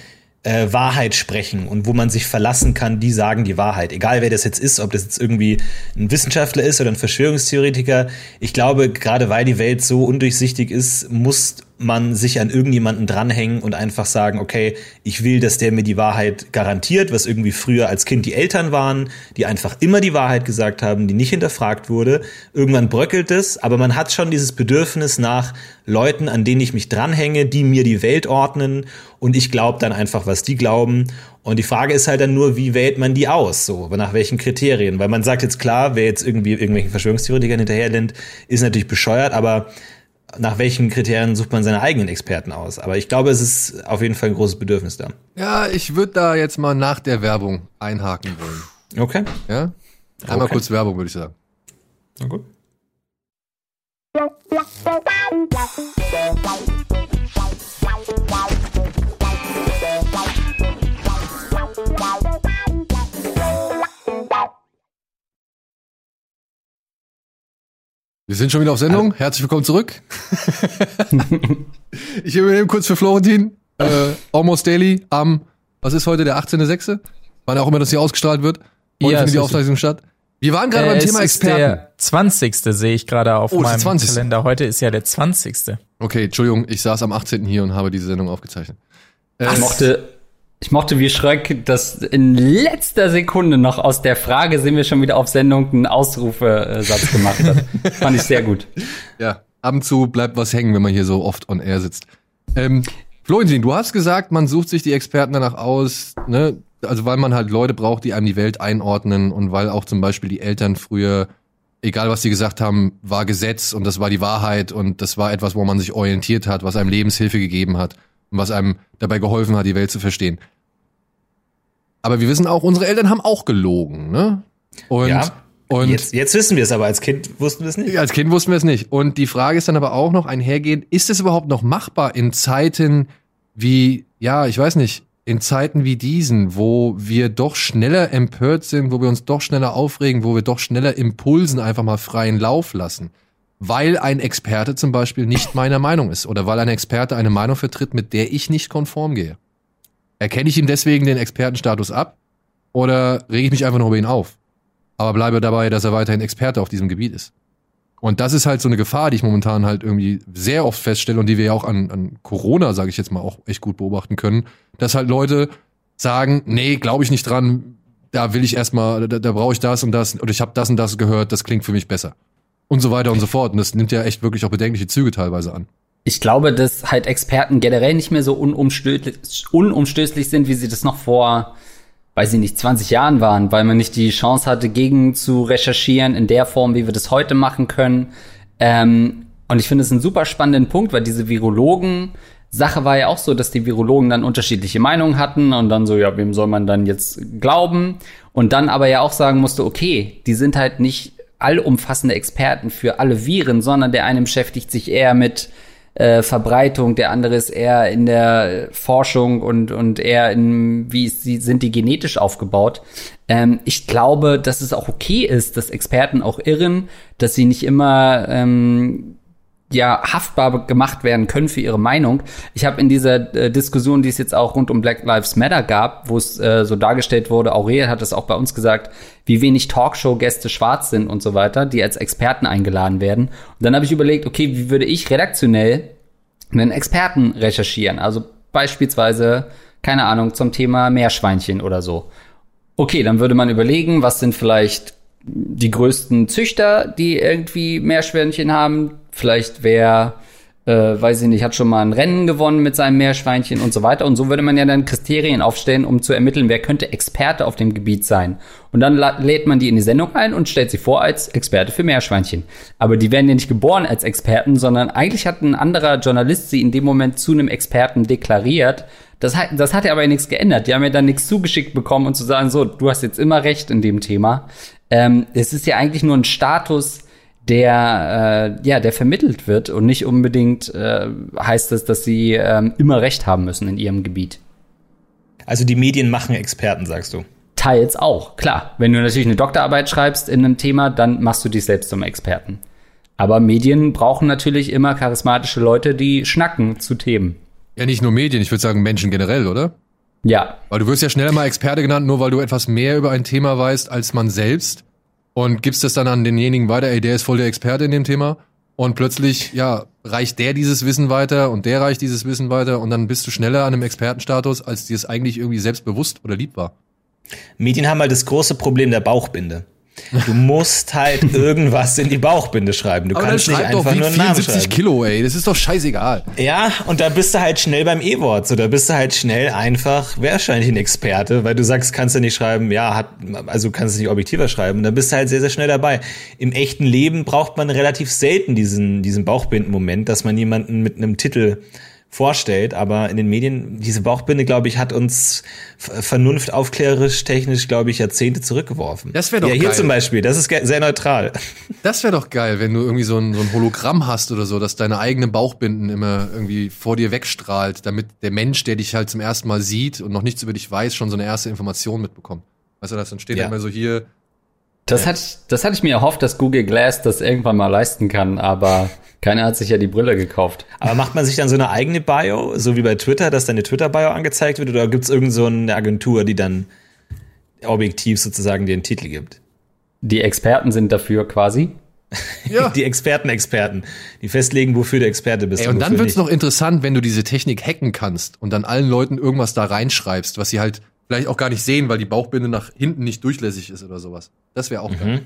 Speaker 2: äh, Wahrheit sprechen und wo man sich verlassen kann, die sagen die Wahrheit. Egal wer das jetzt ist, ob das jetzt irgendwie ein Wissenschaftler ist oder ein Verschwörungstheoretiker. Ich glaube, gerade weil die Welt so undurchsichtig ist, muss man sich an irgendjemanden dranhängen und einfach sagen, okay, ich will, dass der mir die Wahrheit garantiert, was irgendwie früher als Kind die Eltern waren, die einfach immer die Wahrheit gesagt haben, die nicht hinterfragt wurde. Irgendwann bröckelt es, aber man hat schon dieses Bedürfnis nach Leuten, an denen ich mich dranhänge, die mir die Welt ordnen und ich glaube dann einfach, was die glauben. Und die Frage ist halt dann nur, wie wählt man die aus? So, nach welchen Kriterien? Weil man sagt jetzt klar, wer jetzt irgendwie irgendwelchen Verschwörungstheoretikern hinterherlennt, ist natürlich bescheuert, aber nach welchen Kriterien sucht man seine eigenen Experten aus? Aber ich glaube, es ist auf jeden Fall ein großes Bedürfnis da.
Speaker 3: Ja, ich würde da jetzt mal nach der Werbung einhaken wollen.
Speaker 2: Okay.
Speaker 3: Ja? Einmal
Speaker 2: Okay.
Speaker 3: kurz Werbung, würde ich sagen.
Speaker 2: Na gut.
Speaker 3: Wir sind schon wieder auf Sendung. Herzlich willkommen zurück. [LAUGHS] ich übernehme kurz für Florentin. Äh, Almost Daily am, was ist heute, der 18.06.? Wann auch immer das hier ausgestrahlt wird. Heute
Speaker 4: Ja,
Speaker 3: findet die Aufzeichnung statt. Wir waren gerade beim
Speaker 4: Äh,
Speaker 3: Thema
Speaker 4: es ist
Speaker 3: Experten.
Speaker 4: der 20. sehe ich gerade auf
Speaker 3: Oh,
Speaker 4: meinem
Speaker 3: der 20..
Speaker 4: Kalender. Heute ist ja der 20.
Speaker 3: Okay, Entschuldigung, ich saß am 18. hier und habe diese Sendung aufgezeichnet. Äh,
Speaker 5: Ich mochte, ich mochte, wie Schröck das in letzter Sekunde noch aus der Frage sind wir schon wieder auf Sendung einen Ausrufesatz gemacht hat. [LAUGHS] Fand ich sehr gut.
Speaker 3: Ja, ab und zu bleibt was hängen, wenn man hier so oft on air sitzt. Ähm, Florentin, du hast gesagt, man sucht sich die Experten danach aus, ne? Also weil man halt Leute braucht, die einem die Welt einordnen und weil auch zum Beispiel die Eltern früher, egal was sie gesagt haben, war Gesetz und das war die Wahrheit und das war etwas, wo man sich orientiert hat, was einem Lebenshilfe gegeben hat und was einem dabei geholfen hat, die Welt zu verstehen. Aber wir wissen auch, unsere Eltern haben auch gelogen, ne? Und,
Speaker 2: Ja.
Speaker 3: und
Speaker 2: jetzt, jetzt wissen wir es, aber als Kind wussten wir es nicht.
Speaker 3: als Kind wussten wir es nicht. Und die Frage ist dann aber auch noch einhergehend, ist es überhaupt noch machbar in Zeiten wie, ja, ich weiß nicht, in Zeiten wie diesen, wo wir doch schneller empört sind, wo wir uns doch schneller aufregen, wo wir doch schneller Impulsen einfach mal freien Lauf lassen, weil ein Experte zum Beispiel nicht meiner Meinung ist oder weil ein Experte eine Meinung vertritt, mit der ich nicht konform gehe. Erkenne ich ihm deswegen den Expertenstatus ab oder rege ich mich einfach nur über ihn auf? Aber bleibe dabei, dass er weiterhin Experte auf diesem Gebiet ist. Und das ist halt so eine Gefahr, die ich momentan halt irgendwie sehr oft feststelle und die wir ja auch an, an Corona, sage ich jetzt mal, auch echt gut beobachten können, dass halt Leute sagen, nee, glaube ich nicht dran, da will ich erstmal, da, da brauche ich das und das oder ich habe das und das gehört, das klingt für mich besser. Und so weiter und so fort. Und das nimmt ja echt wirklich auch bedenkliche Züge teilweise an.
Speaker 5: Ich glaube, dass halt Experten generell nicht mehr so unumstößlich, unumstößlich sind, wie sie das noch vor weiß ich nicht, 20 Jahren waren, weil man nicht die Chance hatte, gegen zu recherchieren in der Form, wie wir das heute machen können. Ähm, und ich finde es einen super spannenden Punkt, weil diese Virologen, Sache war ja auch so, dass die Virologen dann unterschiedliche Meinungen hatten und dann so, ja, wem soll man dann jetzt glauben? Und dann aber ja auch sagen musste, okay, die sind halt nicht allumfassende Experten für alle Viren, sondern der eine beschäftigt sich eher mit äh, Verbreitung, der andere ist eher in der Forschung und, und eher in, wie ist, sind die genetisch aufgebaut. Ähm, ich glaube, dass es auch okay ist, dass Experten auch irren, dass sie nicht immer ähm, ja haftbar gemacht werden können für ihre Meinung. Ich habe in dieser äh, Diskussion, die es jetzt auch rund um Black Lives Matter gab, wo es äh, so dargestellt wurde, Aurel hat es auch bei uns gesagt, wie wenig Talkshow-Gäste schwarz sind und so weiter, die als Experten eingeladen werden. Und dann habe ich überlegt, okay, wie würde ich redaktionell einen Experten recherchieren? Also beispielsweise, keine Ahnung, zum Thema Meerschweinchen oder so. Okay, dann würde man überlegen, was sind vielleicht die größten Züchter, die irgendwie Meerschweinchen haben. Vielleicht wer, äh, weiß ich nicht, hat schon mal ein Rennen gewonnen mit seinem Meerschweinchen und so weiter. Und so würde man ja dann Kriterien aufstellen, um zu ermitteln, wer könnte Experte auf dem Gebiet sein. Und dann lädt man die in die Sendung ein und stellt sie vor als Experte für Meerschweinchen. Aber die werden ja nicht geboren als Experten, sondern eigentlich hat ein anderer Journalist sie in dem Moment zu einem Experten deklariert. Das hat, das hat ja aber nichts geändert. Die haben ja dann nichts zugeschickt bekommen und zu sagen, so, du hast jetzt immer recht in dem Thema. Ähm, es ist ja eigentlich nur ein Status, der äh, ja der vermittelt wird und nicht unbedingt äh, heißt es, dass sie äh, immer Recht haben müssen in ihrem Gebiet.
Speaker 2: Also die Medien machen Experten, sagst du?
Speaker 5: Teils auch, klar. Wenn du natürlich eine Doktorarbeit schreibst in einem Thema, dann machst du dich selbst zum Experten. Aber Medien brauchen natürlich immer charismatische Leute, die schnacken zu Themen.
Speaker 3: Ja, nicht nur Medien, ich würde sagen Menschen generell, oder?
Speaker 5: Ja.
Speaker 3: Weil du wirst ja schneller mal Experte genannt, nur weil du etwas mehr über ein Thema weißt als man selbst. Und gibst das dann an denjenigen weiter, ey, der ist voll der Experte in dem Thema. Und plötzlich, ja, reicht der dieses Wissen weiter und der reicht dieses Wissen weiter und dann bist du schneller an einem Expertenstatus, als dir es eigentlich irgendwie selbstbewusst oder lieb war.
Speaker 2: Medien haben halt das große Problem der Bauchbinde. Du musst halt [LAUGHS] irgendwas in die Bauchbinde schreiben. Du
Speaker 3: Aber
Speaker 2: kannst nicht einfach nur einen Namen
Speaker 3: 74
Speaker 2: schreiben.
Speaker 3: Kilo, ey, das ist doch scheißegal.
Speaker 2: Ja, und da bist du halt schnell beim E-Wort. So, da bist du halt schnell einfach wahrscheinlich ein Experte, weil du sagst, kannst du nicht schreiben, ja, hat, also kannst du nicht objektiver schreiben. Und dann bist du halt sehr, sehr schnell dabei. Im echten Leben braucht man relativ selten diesen, diesen Bauchbinden-Moment, dass man jemanden mit einem Titel vorstellt, aber in den Medien, diese Bauchbinde, glaube ich, hat uns Vernunft aufklärerisch, technisch, glaube ich, Jahrzehnte zurückgeworfen.
Speaker 3: Das wär doch
Speaker 2: Ja, hier
Speaker 3: geil.
Speaker 2: zum Beispiel, das ist sehr neutral.
Speaker 3: Das wäre doch geil, wenn du irgendwie so ein, so ein Hologramm hast oder so, dass deine eigenen Bauchbinden immer irgendwie vor dir wegstrahlt, damit der Mensch, der dich halt zum ersten Mal sieht und noch nichts über dich weiß, schon so eine erste Information mitbekommt. Weißt du, das dann steht
Speaker 2: Ja.
Speaker 3: ja. immer so hier,
Speaker 5: Das, hat, das hatte ich mir erhofft, dass Google Glass das irgendwann mal leisten kann, aber keiner hat sich ja die Brille gekauft.
Speaker 2: Aber macht man sich dann so eine eigene Bio, so wie bei Twitter, dass deine Twitter-Bio angezeigt wird, oder gibt's irgend so eine Agentur, die dann objektiv sozusagen dir einen Titel gibt?
Speaker 5: Die Experten sind dafür quasi.
Speaker 3: ja. [LAUGHS]
Speaker 2: Die Experten-Experten, die festlegen, wofür du Experte bist.
Speaker 3: Ey, und dann
Speaker 2: wofür
Speaker 3: wird's
Speaker 2: nicht.
Speaker 3: noch interessant, wenn du diese Technik hacken kannst und dann allen Leuten irgendwas da reinschreibst, was sie halt vielleicht auch gar nicht sehen, weil die Bauchbinde nach hinten nicht durchlässig ist oder sowas. Das wäre auch geil.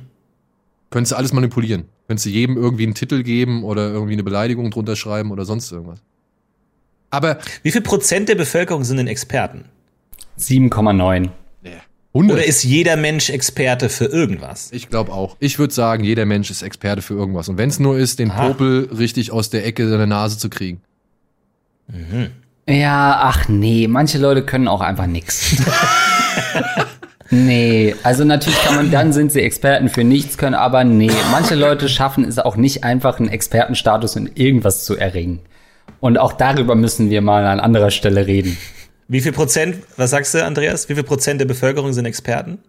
Speaker 3: Könntest du alles manipulieren. Könntest du jedem irgendwie einen Titel geben oder irgendwie eine Beleidigung drunter schreiben oder sonst irgendwas. Aber
Speaker 2: Wie viel Prozent der Bevölkerung sind denn Experten?
Speaker 5: 7,9.
Speaker 3: 100,
Speaker 2: Oder ist jeder Mensch Experte für irgendwas?
Speaker 3: ich glaube auch. Ich würde sagen, jeder Mensch ist Experte für irgendwas. Und wenn es nur ist, den
Speaker 2: Aha.
Speaker 3: Popel richtig aus der Ecke seiner Nase zu kriegen.
Speaker 5: Ja, ach nee, manche Leute können auch einfach nix. [LAUGHS] nee, also natürlich kann man, dann sind sie Experten für nichts, können aber nee, manche Leute schaffen es auch nicht einfach, einen Expertenstatus in irgendwas zu erringen. Und auch darüber müssen wir mal an anderer Stelle reden.
Speaker 2: Wie viel Prozent, was sagst du, Andreas? Wie viel Prozent der Bevölkerung sind Experten?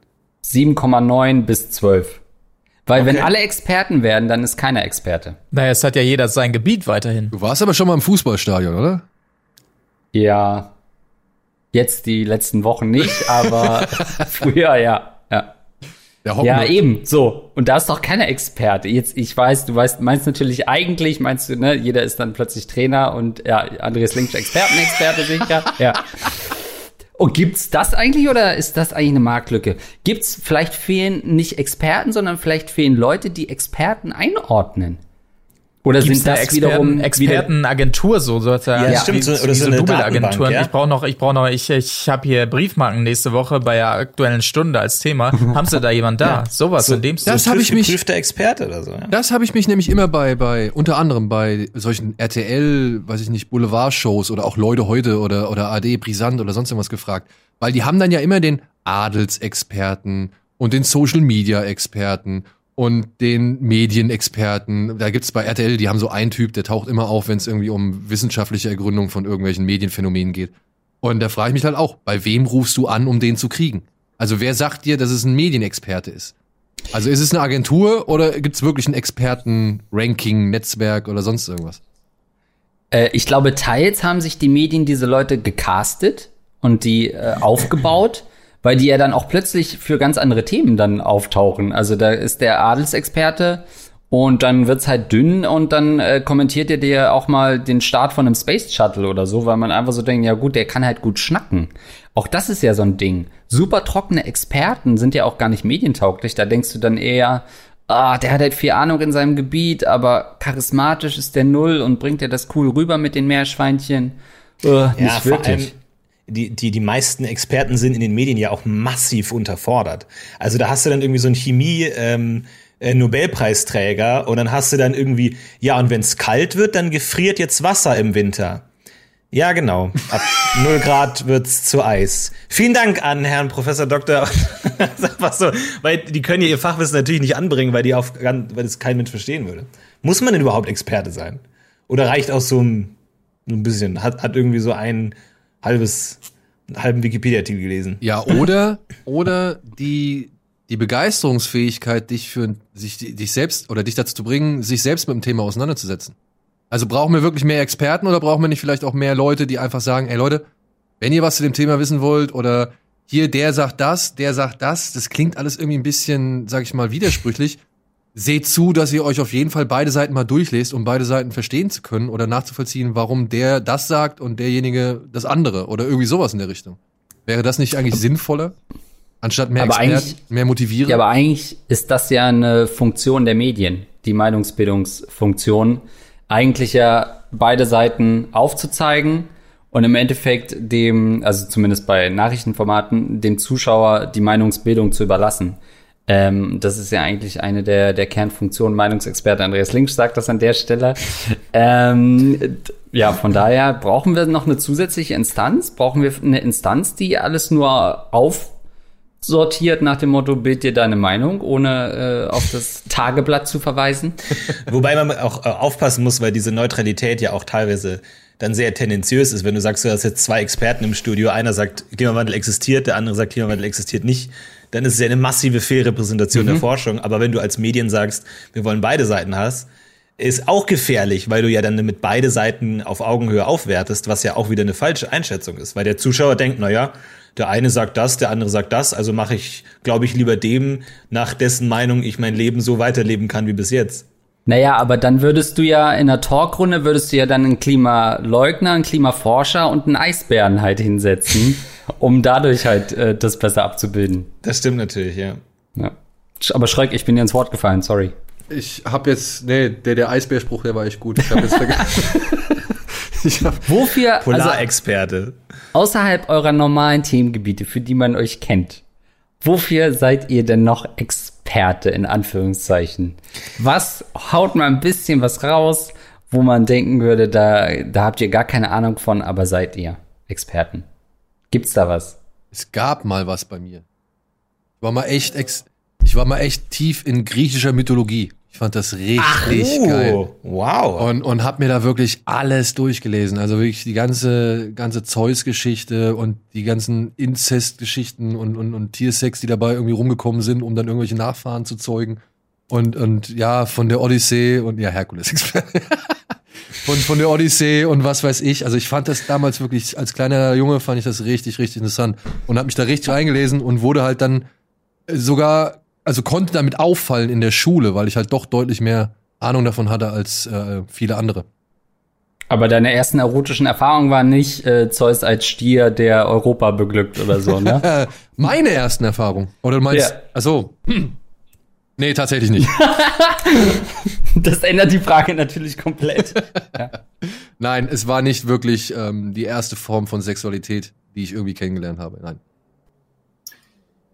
Speaker 5: 7,9 bis 12. Weil wenn
Speaker 2: Okay.
Speaker 5: alle Experten werden, dann ist keiner Experte.
Speaker 4: Naja, es hat ja jeder sein Gebiet weiterhin.
Speaker 3: Du warst aber schon mal im Fußballstadion, oder?
Speaker 5: Ja, jetzt die letzten Wochen nicht, aber [LAUGHS] früher ja. Ja. Ja,
Speaker 3: Hoppenloch.
Speaker 5: eben, so. Und da ist doch keiner Experte. Jetzt, ich weiß, du weißt, meinst natürlich eigentlich, meinst du, ne, jeder ist dann plötzlich Trainer und ja, Andreas Links Expertenexperte sicher. [LAUGHS] Ja. Und gibt's das eigentlich oder ist das eigentlich eine Marktlücke? Gibt's, vielleicht fehlen nicht Experten, sondern vielleicht fehlen Leute, die Experten einordnen. Oder
Speaker 4: Gibt's
Speaker 5: sind
Speaker 4: da
Speaker 5: das
Speaker 4: Experten,
Speaker 5: wiederum wieder-
Speaker 4: Expertenagentur so sozusagen?
Speaker 2: Ja, stimmt, so- oder so
Speaker 4: so.
Speaker 2: Datenbank, ja?
Speaker 4: Ich brauche noch, ich brauche noch, ich, ich habe hier Briefmarken nächste Woche bei der aktuellen Stunde als Thema. [LAUGHS] Haben Sie da jemand da? Sowas in dem Stil.
Speaker 3: Das habe ich mich-
Speaker 2: Geprüfter Experte oder so. Ja?
Speaker 3: Das habe ich mich nämlich immer bei, bei, unter anderem bei solchen RTL, weiß ich nicht, Boulevard-Shows oder auch Leute heute oder, oder AD Brisant oder sonst irgendwas gefragt. Weil die haben dann ja immer den Adelsexperten und den Social-Media-Experten und den Medienexperten. Da gibt's bei RTL, die haben so einen Typ, der taucht immer auf, wenn es irgendwie um wissenschaftliche Ergründung von irgendwelchen Medienphänomenen geht. Und da frage ich mich halt auch, bei wem rufst du an, um den zu kriegen? Also wer sagt dir, dass es ein Medienexperte ist? Also ist es eine Agentur oder gibt's wirklich ein Experten-Ranking, Netzwerk oder sonst irgendwas?
Speaker 5: Äh, ich glaube, teils haben sich die Medien diese Leute gecastet und die äh, aufgebaut, weil die ja dann auch plötzlich für ganz andere Themen dann auftauchen. Also da ist der Adelsexperte und dann wird's halt dünn und dann äh, kommentiert er dir auch mal den Start von einem Space Shuttle oder so, weil man einfach so denkt, ja gut, der kann halt gut schnacken. Auch das ist ja so ein Ding. Super trockene Experten sind ja auch gar nicht medientauglich. Da denkst du dann eher, ah, der hat halt viel Ahnung in seinem Gebiet, aber charismatisch ist der Null und bringt er das cool rüber mit den Meerschweinchen. Äh, nicht
Speaker 2: vor allem,
Speaker 5: wirklich.
Speaker 2: Die, die, die meisten Experten sind in den Medien ja auch massiv unterfordert. Also da hast du dann irgendwie so einen Chemie, ähm, äh, Nobelpreisträger und dann hast du dann irgendwie, ja, und wenn es kalt wird, dann gefriert jetzt Wasser im Winter. Ja, genau. Ab [LAUGHS] 0 Grad wird's zu Eis. Vielen Dank an Herrn Professor Dr. [LAUGHS] Das so, weil die können ja ihr Fachwissen natürlich nicht anbringen, weil die auf, weil das kein Mensch verstehen würde. Muss man denn überhaupt Experte sein? Oder reicht auch so ein, ein bisschen, hat, hat irgendwie so ein halbes, einen halben Wikipedia-Artikel gelesen.
Speaker 3: Ja, oder, oder die, die Begeisterungsfähigkeit, dich für sich, dich selbst oder dich dazu zu bringen, sich selbst mit dem Thema auseinanderzusetzen. Also brauchen wir wirklich mehr Experten oder brauchen wir nicht vielleicht auch mehr Leute, die einfach sagen, ey Leute, wenn ihr was zu dem Thema wissen wollt oder hier der sagt das, der sagt das, das klingt alles irgendwie ein bisschen, sag ich mal, widersprüchlich. Seht zu, dass ihr euch auf jeden Fall beide Seiten mal durchlest, um beide Seiten verstehen zu können oder nachzuvollziehen, warum der das sagt und derjenige das andere oder irgendwie sowas in der Richtung. Wäre das nicht eigentlich sinnvoller? Anstatt mehr
Speaker 5: Aber
Speaker 3: Experten, mehr motivieren?
Speaker 5: Ja, aber eigentlich ist das ja eine Funktion der Medien, die Meinungsbildungsfunktion. Eigentlich ja beide Seiten aufzuzeigen und im Endeffekt dem, also zumindest bei Nachrichtenformaten, dem Zuschauer die Meinungsbildung zu überlassen. Ähm, das ist ja eigentlich eine der, der Kernfunktionen. Meinungsexperte Andreas Links sagt das an der Stelle. Ähm, ja, von daher brauchen wir noch eine zusätzliche Instanz. Brauchen wir eine Instanz, die alles nur auf sortiert nach dem Motto, bild dir deine Meinung, ohne äh, auf das Tageblatt zu verweisen. [LAUGHS]
Speaker 2: Wobei man auch äh, aufpassen muss, weil diese Neutralität ja auch teilweise dann sehr tendenziös ist. Wenn du sagst, du hast jetzt zwei Experten im Studio, einer sagt, Klimawandel existiert, der andere sagt, Klimawandel existiert nicht, dann ist es ja eine massive Fehlrepräsentation der Forschung. Aber wenn du als Medien sagst, wir wollen beide Seiten hast, ist auch gefährlich, weil du ja dann mit beide Seiten auf Augenhöhe aufwertest, was ja auch wieder eine falsche Einschätzung ist, weil der Zuschauer denkt, na ja, der eine sagt das, der andere sagt das, also mache ich, glaube ich, lieber dem, nach dessen Meinung ich mein Leben so weiterleben kann wie bis jetzt.
Speaker 5: Naja, aber dann würdest du ja in der Talkrunde würdest du ja dann einen Klimaleugner, einen Klimaforscher und einen Eisbären halt hinsetzen, [LAUGHS] um dadurch halt äh, das besser abzubilden.
Speaker 2: Das stimmt natürlich, ja.
Speaker 5: Ja. Aber Schreck, ich bin dir ins Wort gefallen, sorry.
Speaker 3: Ich hab jetzt, nee, der, der Eisbärspruch, der war echt gut. Ich hab jetzt vergessen. [LAUGHS] ich hab,
Speaker 5: Wofür, also
Speaker 2: Polarexperte.
Speaker 5: außerhalb eurer normalen Themengebiete, für die man euch kennt, wofür seid ihr denn noch Experte in Anführungszeichen? Was haut mal ein bisschen was raus, wo man denken würde, da, da habt ihr gar keine Ahnung von, aber seid ihr Experten? Gibt's da was?
Speaker 3: es gab mal was bei mir. Ich war mal echt, ex, ich war mal echt tief in griechischer Mythologie. Ich fand das richtig geil.
Speaker 2: Oh, wow.
Speaker 3: Und, und hab mir da wirklich alles durchgelesen. Also wirklich die ganze, ganze Zeus-Geschichte und die ganzen Inzest-Geschichten und, und, und Tiersex, die dabei irgendwie rumgekommen sind, um dann irgendwelche Nachfahren zu zeugen. Und, und ja, von der Odyssee und ja, Herkules. [LAUGHS] von, von der Odyssee und was weiß ich. Also ich fand das damals wirklich, als kleiner Junge fand ich das richtig, richtig interessant und habe mich da richtig reingelesen und wurde halt dann sogar, also konnte damit auffallen in der Schule, weil ich halt doch deutlich mehr Ahnung davon hatte als äh, viele andere.
Speaker 5: Aber deine ersten erotischen Erfahrungen waren nicht äh, Zeus als Stier, der Europa beglückt oder so, ne? [LAUGHS]
Speaker 3: Meine ersten Erfahrungen. Oder du meinst,
Speaker 5: Ja.
Speaker 3: also Nee, tatsächlich nicht. [LAUGHS]
Speaker 5: Das ändert die Frage natürlich komplett. [LAUGHS]
Speaker 3: Nein, es war nicht wirklich ähm, die erste Form von Sexualität, die ich irgendwie kennengelernt habe. Nein.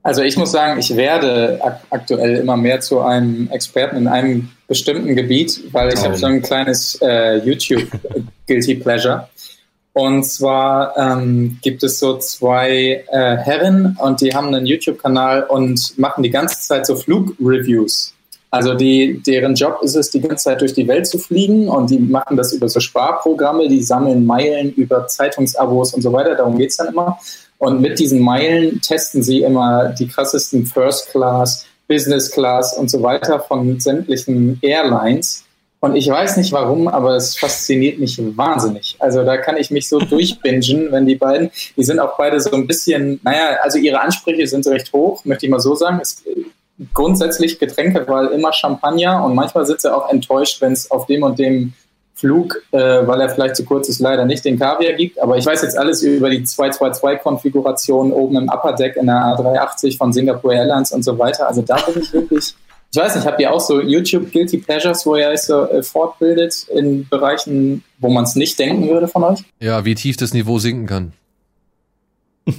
Speaker 6: Also ich muss sagen, ich werde ak aktuell immer mehr zu einem Experten in einem bestimmten Gebiet, weil ich
Speaker 2: Oh.
Speaker 6: habe so ein kleines äh, YouTube Guilty Pleasure. Und zwar ähm, gibt es so zwei äh, Herren und die haben einen YouTube-Kanal und machen die ganze Zeit so Flugreviews. Also die, deren Job ist es, die ganze Zeit durch die Welt zu fliegen und die machen das über so Sparprogramme, die sammeln Meilen über Zeitungsabos und so weiter, darum geht's dann immer. Und mit diesen Meilen testen sie immer die krassesten First Class, Business Class und so weiter von sämtlichen Airlines. Und ich weiß nicht warum, aber es fasziniert mich wahnsinnig. Also da kann ich mich so [LAUGHS] durchbingen, wenn die beiden, die sind auch beide so ein bisschen, naja, also ihre Ansprüche sind recht hoch, möchte ich mal so sagen. Es, grundsätzlich Getränkewahl immer Champagner und manchmal sitzt er auch enttäuscht, wenn es auf dem und dem Flug, äh, weil er vielleicht zu kurz ist, leider nicht den Kaviar gibt. Aber ich weiß jetzt alles über die 222-Konfiguration oben im Upper Deck in der A380 von Singapore Airlines und so weiter. Also da bin ich wirklich, ich weiß nicht, habt ihr auch so YouTube Guilty Pleasures, wo ihr euch so äh, fortbildet in Bereichen, wo man es nicht denken würde von euch?
Speaker 3: Ja, wie tief das Niveau sinken kann. [LAUGHS]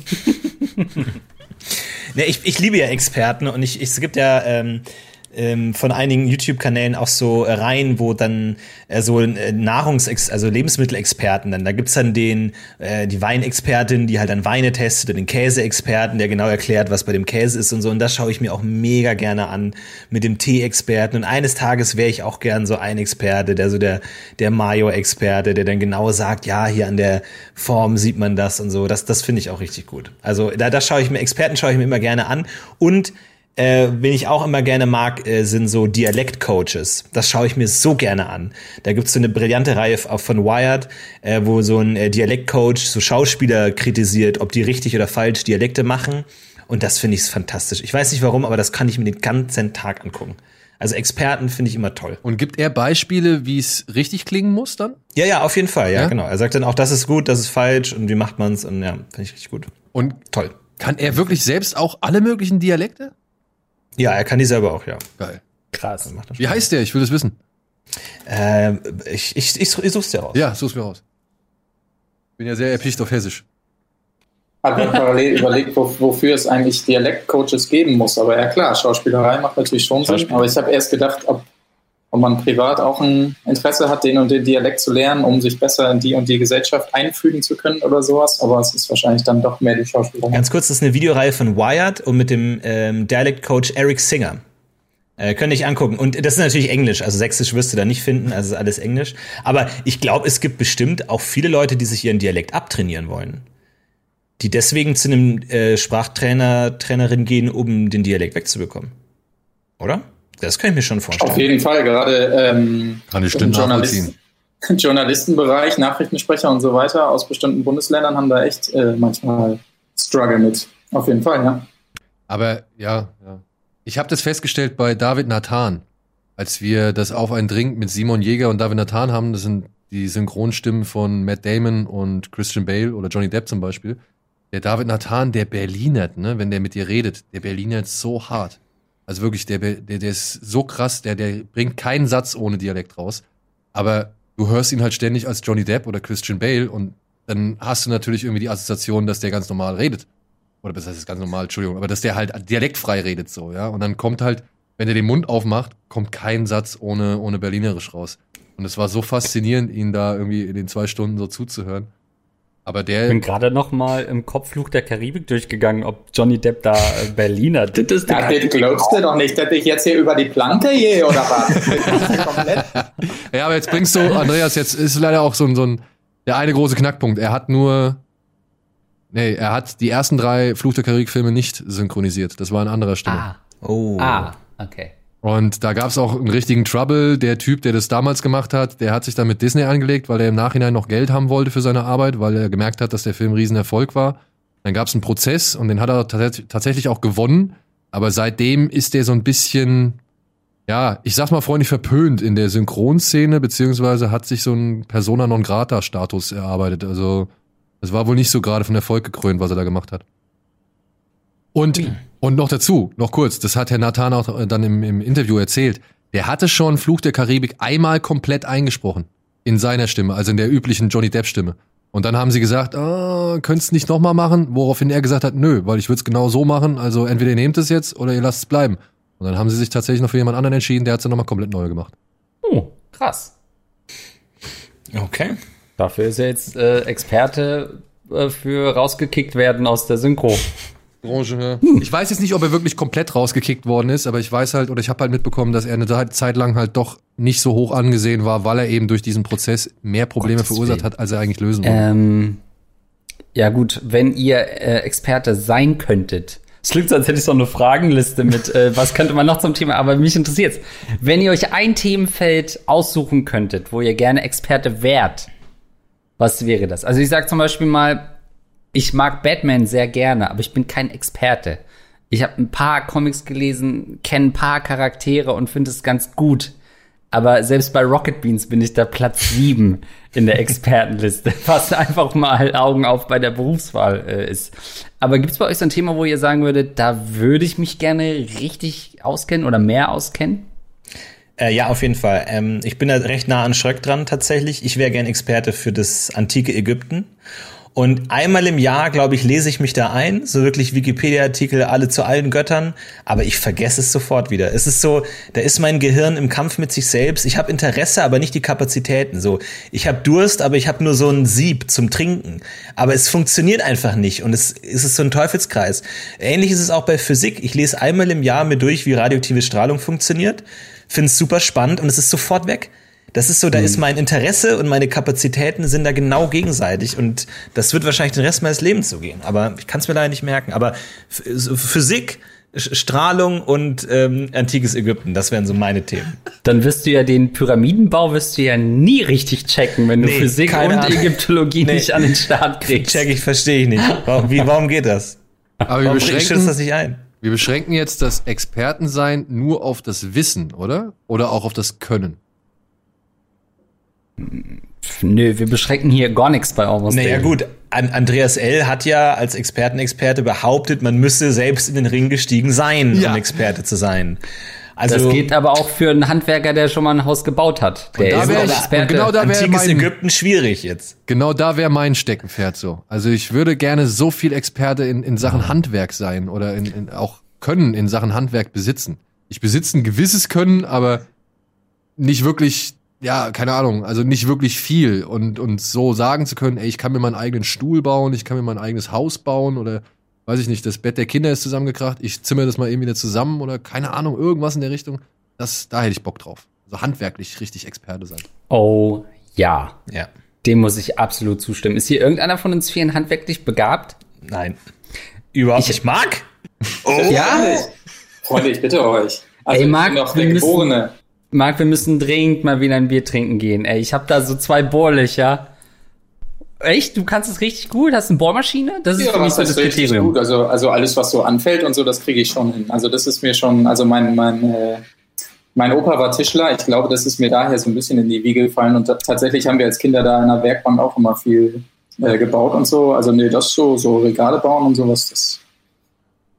Speaker 2: Ne, ich, ich liebe ja Experten und ich, ich, es gibt ja ähm, ähm, von einigen YouTube-Kanälen auch so äh, Reihen, wo dann äh, so äh, Nahrungs-, also Lebensmittelexperten dann, da gibt's dann den, äh, die Weinexpertin, die halt dann Weine testet, und den Käseexperten, der genau erklärt, was bei dem Käse ist und so. Und das schaue ich mir auch mega gerne an mit dem Tee-Experten. Und eines Tages wäre ich auch gern so ein Experte, der so der, der Mayo-Experte, der dann genau sagt, ja, hier an der Form sieht man das und so. Das, das finde ich auch richtig gut. Also da, das schaue ich mir, Experten schaue ich mir immer gerne an. Und äh, wen ich auch immer gerne mag, äh, sind so Dialektcoaches. Das schaue ich mir so gerne an. Da gibt's so eine brillante Reihe von Wired, äh, wo so ein äh, Dialektcoach so Schauspieler kritisiert, ob die richtig oder falsch Dialekte machen. Und das finde ich fantastisch. Ich weiß nicht warum, aber das kann ich mir den ganzen Tag angucken. Also Experten finde ich immer toll.
Speaker 3: Und gibt er Beispiele, wie es richtig klingen muss dann?
Speaker 2: Ja, ja, auf jeden Fall, ja,
Speaker 3: Ja?
Speaker 2: genau. Er sagt dann auch, das ist gut, das ist falsch und wie macht man's und ja, finde ich richtig gut.
Speaker 3: Und
Speaker 2: Toll.
Speaker 3: kann er wirklich selbst auch alle möglichen Dialekte?
Speaker 2: Ja, er kann die selber auch, ja.
Speaker 3: Geil.
Speaker 5: Krass.
Speaker 2: Macht das
Speaker 3: Wie heißt der? Ich will das wissen.
Speaker 2: Ähm, ich, ich, ich, ich such's dir raus.
Speaker 3: Ja, such's mir raus. Bin ja sehr erpicht auf Hessisch.
Speaker 6: Habe mir parallel überlegt, wo, wofür es eigentlich Dialektcoaches geben muss. Aber ja klar, Schauspielerei macht natürlich schon Sinn. Aber ich habe erst gedacht, ob, ob man privat auch ein Interesse hat, den und den Dialekt zu lernen, um sich besser in die und die Gesellschaft einfügen zu können oder sowas. Aber es ist wahrscheinlich dann doch mehr die Schauspielerei.
Speaker 2: Ganz kurz, das ist eine Videoreihe von Wired und mit dem ähm, Dialect-Coach Eric Singer. Äh, könnt ihr angucken. Und das ist natürlich Englisch, also Sächsisch wirst du da nicht finden, also ist alles Englisch. Aber ich glaube, es gibt bestimmt auch viele Leute, die sich ihren Dialekt abtrainieren wollen. Die deswegen zu einem äh, Sprachtrainer, Trainerin gehen, um den Dialekt wegzubekommen. Oder? Das kann ich mir schon
Speaker 6: Auf
Speaker 2: vorstellen.
Speaker 6: jeden Fall, gerade ähm,
Speaker 3: Kann ich
Speaker 6: im Journalist. [LAUGHS] Journalistenbereich, Nachrichtensprecher und so weiter aus bestimmten Bundesländern haben da echt äh, manchmal Struggle mit. Auf jeden Fall, ja.
Speaker 3: Aber ja, ja. Ich habe das festgestellt bei David Nathan, als wir das Auf einen Drink mit Simon Jäger und David Nathan haben. Das sind die Synchronstimmen von Matt Damon und Christian Bale oder Johnny Depp zum Beispiel. Der David Nathan, der Berlinert, ne, wenn der mit dir redet, der Berlinert so hart. Also wirklich, der, der, der ist so krass, der, der bringt keinen Satz ohne Dialekt raus. Aber du hörst ihn halt ständig als Johnny Depp oder Christian Bale und dann hast du natürlich irgendwie die Assoziation, dass der ganz normal redet oder das heißt ganz normal, Entschuldigung, aber dass der halt dialektfrei redet so, ja. Und dann kommt halt, wenn er den Mund aufmacht, kommt kein Satz ohne, ohne Berlinerisch raus. Und es war so faszinierend, ihn da irgendwie in den zwei Stunden so zuzuhören. Aber
Speaker 5: Ich
Speaker 3: der,
Speaker 5: bin gerade noch mal im Kopfflug der Karibik durchgegangen, ob Johnny Depp da äh, Berliner. [LAUGHS] Das ist
Speaker 6: Ja, das glaubst du doch nicht, dass ich jetzt hier über die Planke gehe oder was? [LAUGHS]
Speaker 3: Ja, aber jetzt bringst du, Andreas, jetzt ist leider auch so ein, so ein, der eine große Knackpunkt. Er hat nur, nee, er hat die ersten drei Fluch der Karibik-Filme nicht synchronisiert. Das war an anderer Stimme.
Speaker 5: Ah,
Speaker 2: Oh.
Speaker 5: ah, okay.
Speaker 3: Und da gab es auch einen richtigen Trouble. Der Typ, der das damals gemacht hat, der hat sich dann mit Disney angelegt, weil er im Nachhinein noch Geld haben wollte für seine Arbeit, weil er gemerkt hat, dass der Film ein Riesenerfolg war. Dann gab es einen Prozess und den hat er tats- tatsächlich auch gewonnen. Aber seitdem ist der so ein bisschen, ja, ich sag's mal freundlich verpönt in der Synchronszene, beziehungsweise hat sich so ein Persona non grata Status erarbeitet. Also, es war wohl nicht so gerade von Erfolg gekrönt, was er da gemacht hat. Und Und noch dazu, noch kurz, das hat Herr Nathan auch dann im, im Interview erzählt. Der hatte schon Fluch der Karibik einmal komplett eingesprochen. In seiner Stimme, also in der üblichen Johnny Depp Stimme. Und dann haben sie gesagt, ah, könnt's nicht nochmal machen? Woraufhin er gesagt hat, nö, weil ich würde es genau so machen. Also entweder ihr nehmt es jetzt oder ihr lasst es bleiben. Und dann haben sie sich tatsächlich noch für jemand anderen entschieden, der hat es dann nochmal komplett neu gemacht.
Speaker 5: Oh, krass.
Speaker 2: Okay.
Speaker 5: Dafür ist er jetzt äh, Experte äh, für rausgekickt werden aus der Synchro. [LAUGHS]
Speaker 3: Branche. Ich weiß jetzt nicht, ob er wirklich komplett rausgekickt worden ist, aber ich weiß halt, oder ich habe halt mitbekommen, dass er eine Zeit lang halt doch nicht so hoch angesehen war, weil er eben durch diesen Prozess mehr Probleme
Speaker 5: Gottes
Speaker 3: verursacht
Speaker 5: Willen.
Speaker 3: hat, als er eigentlich lösen wollte.
Speaker 5: Ähm, ja gut, wenn ihr äh, Experte sein könntet. Es klingt so, als hätte ich so eine Fragenliste mit, äh, was könnte man noch zum Thema, aber mich interessiert's. Wenn ihr euch ein Themenfeld aussuchen könntet, wo ihr gerne Experte wärt, was wäre das? Also ich sag zum Beispiel mal, ich mag Batman sehr gerne, aber ich bin kein Experte. Ich habe ein paar Comics gelesen, kenne ein paar Charaktere und finde es ganz gut. Aber selbst bei Rocket Beans bin ich da Platz sieben in der Expertenliste, [LAUGHS] was einfach mal Augen auf bei der Berufswahl äh, ist. Aber gibt's bei euch so ein Thema, wo ihr sagen würdet, da würde ich mich gerne richtig auskennen oder mehr auskennen?
Speaker 2: Äh, ja, auf jeden Fall. Ähm, ich bin da recht nah an Schröck dran tatsächlich. Ich wäre gern Experte für das antike Ägypten. Und einmal im Jahr, glaube ich, lese ich mich da ein, so wirklich Wikipedia-Artikel, alle zu allen Göttern, aber ich vergesse es sofort wieder. Es ist so, da ist mein Gehirn im Kampf mit sich selbst. Ich habe Interesse, aber nicht die Kapazitäten. So, ich habe Durst, aber ich habe nur so ein Sieb zum Trinken. Aber es funktioniert einfach nicht und es, es ist so ein Teufelskreis. Ähnlich ist es auch bei Physik. Ich lese einmal im Jahr mir durch, wie radioaktive Strahlung funktioniert, finde es super spannend und es ist sofort weg. Das ist so, da ist mein Interesse und meine Kapazitäten sind da genau gegenseitig und das wird wahrscheinlich den Rest meines Lebens so gehen. Aber ich kann es mir leider nicht merken. Aber Physik, Strahlung und ähm, antikes Ägypten, das wären so meine Themen.
Speaker 5: Dann wirst du ja den Pyramidenbau wirst du ja nie richtig checken, wenn du
Speaker 2: Nee,
Speaker 5: Physik und
Speaker 2: Ahnung.
Speaker 5: Ägyptologie
Speaker 2: Nee.
Speaker 5: nicht an den Start kriegst.
Speaker 2: Check ich, verstehe ich nicht. Warum, wie, warum geht das?
Speaker 3: Aber wir
Speaker 2: Warum schützt das
Speaker 3: beschränken,
Speaker 2: nicht ein?
Speaker 3: wir beschränken jetzt das Expertensein nur auf das Wissen, oder? Oder auch auf das Können?
Speaker 5: Nö, wir beschränken hier gar nichts bei Almost
Speaker 2: Naja gut, An Andreas L. hat ja als Expertenexperte behauptet, man müsse selbst in den Ring gestiegen sein,
Speaker 3: Ja.
Speaker 2: um Experte zu sein. Also
Speaker 5: Das geht aber auch für einen Handwerker, der schon mal ein Haus gebaut hat. Der
Speaker 3: da
Speaker 5: ist Experte.
Speaker 3: und genau da wär
Speaker 2: antikes
Speaker 3: mein-
Speaker 2: Ägypten schwierig jetzt.
Speaker 3: Genau da wäre mein Steckenpferd so. Also ich würde gerne so viel Experte in, in Sachen Handwerk sein oder in, in auch Können in Sachen Handwerk besitzen. Ich besitze ein gewisses Können, aber nicht wirklich, ja, keine Ahnung, also nicht wirklich viel. Und, und so sagen zu können, ey, ich kann mir meinen eigenen Stuhl bauen, ich kann mir mein eigenes Haus bauen oder weiß ich nicht, das Bett der Kinder ist zusammengekracht, ich zimmer das mal eben wieder zusammen oder keine Ahnung, irgendwas in der Richtung. Das, da hätte ich Bock drauf. Also handwerklich richtig Experte sein.
Speaker 5: oh ja,
Speaker 2: Ja.
Speaker 5: dem muss ich absolut zustimmen. Ist hier irgendeiner von uns vielen handwerklich begabt?
Speaker 2: Nein. Überhaupt
Speaker 5: Ich-
Speaker 2: nicht. Marc?
Speaker 5: Ja.
Speaker 6: Freunde, ich bitte euch. Also
Speaker 5: Ey, Marc,
Speaker 6: ich bin
Speaker 5: wir
Speaker 6: der
Speaker 5: müssen-
Speaker 6: Geborene.
Speaker 5: Marc, wir müssen dringend mal wieder ein Bier trinken gehen. Ey, ich habe da so zwei Bohrlöcher. Echt? Du kannst es richtig gut? Hast eine Bohrmaschine? Das ist
Speaker 6: Ja,
Speaker 5: für mich so das
Speaker 6: richtig
Speaker 5: Kriterium.
Speaker 6: gut. Also, also alles, was so anfällt und so, das kriege ich schon hin. Also das ist mir schon, also mein, mein, äh, mein Opa war Tischler. Ich glaube, das ist mir daher so ein bisschen in die Wiege gefallen. Und tatsächlich haben wir als Kinder da in der Werkbank auch immer viel äh, gebaut und so. Also nee, das so, so Regale bauen und sowas, das,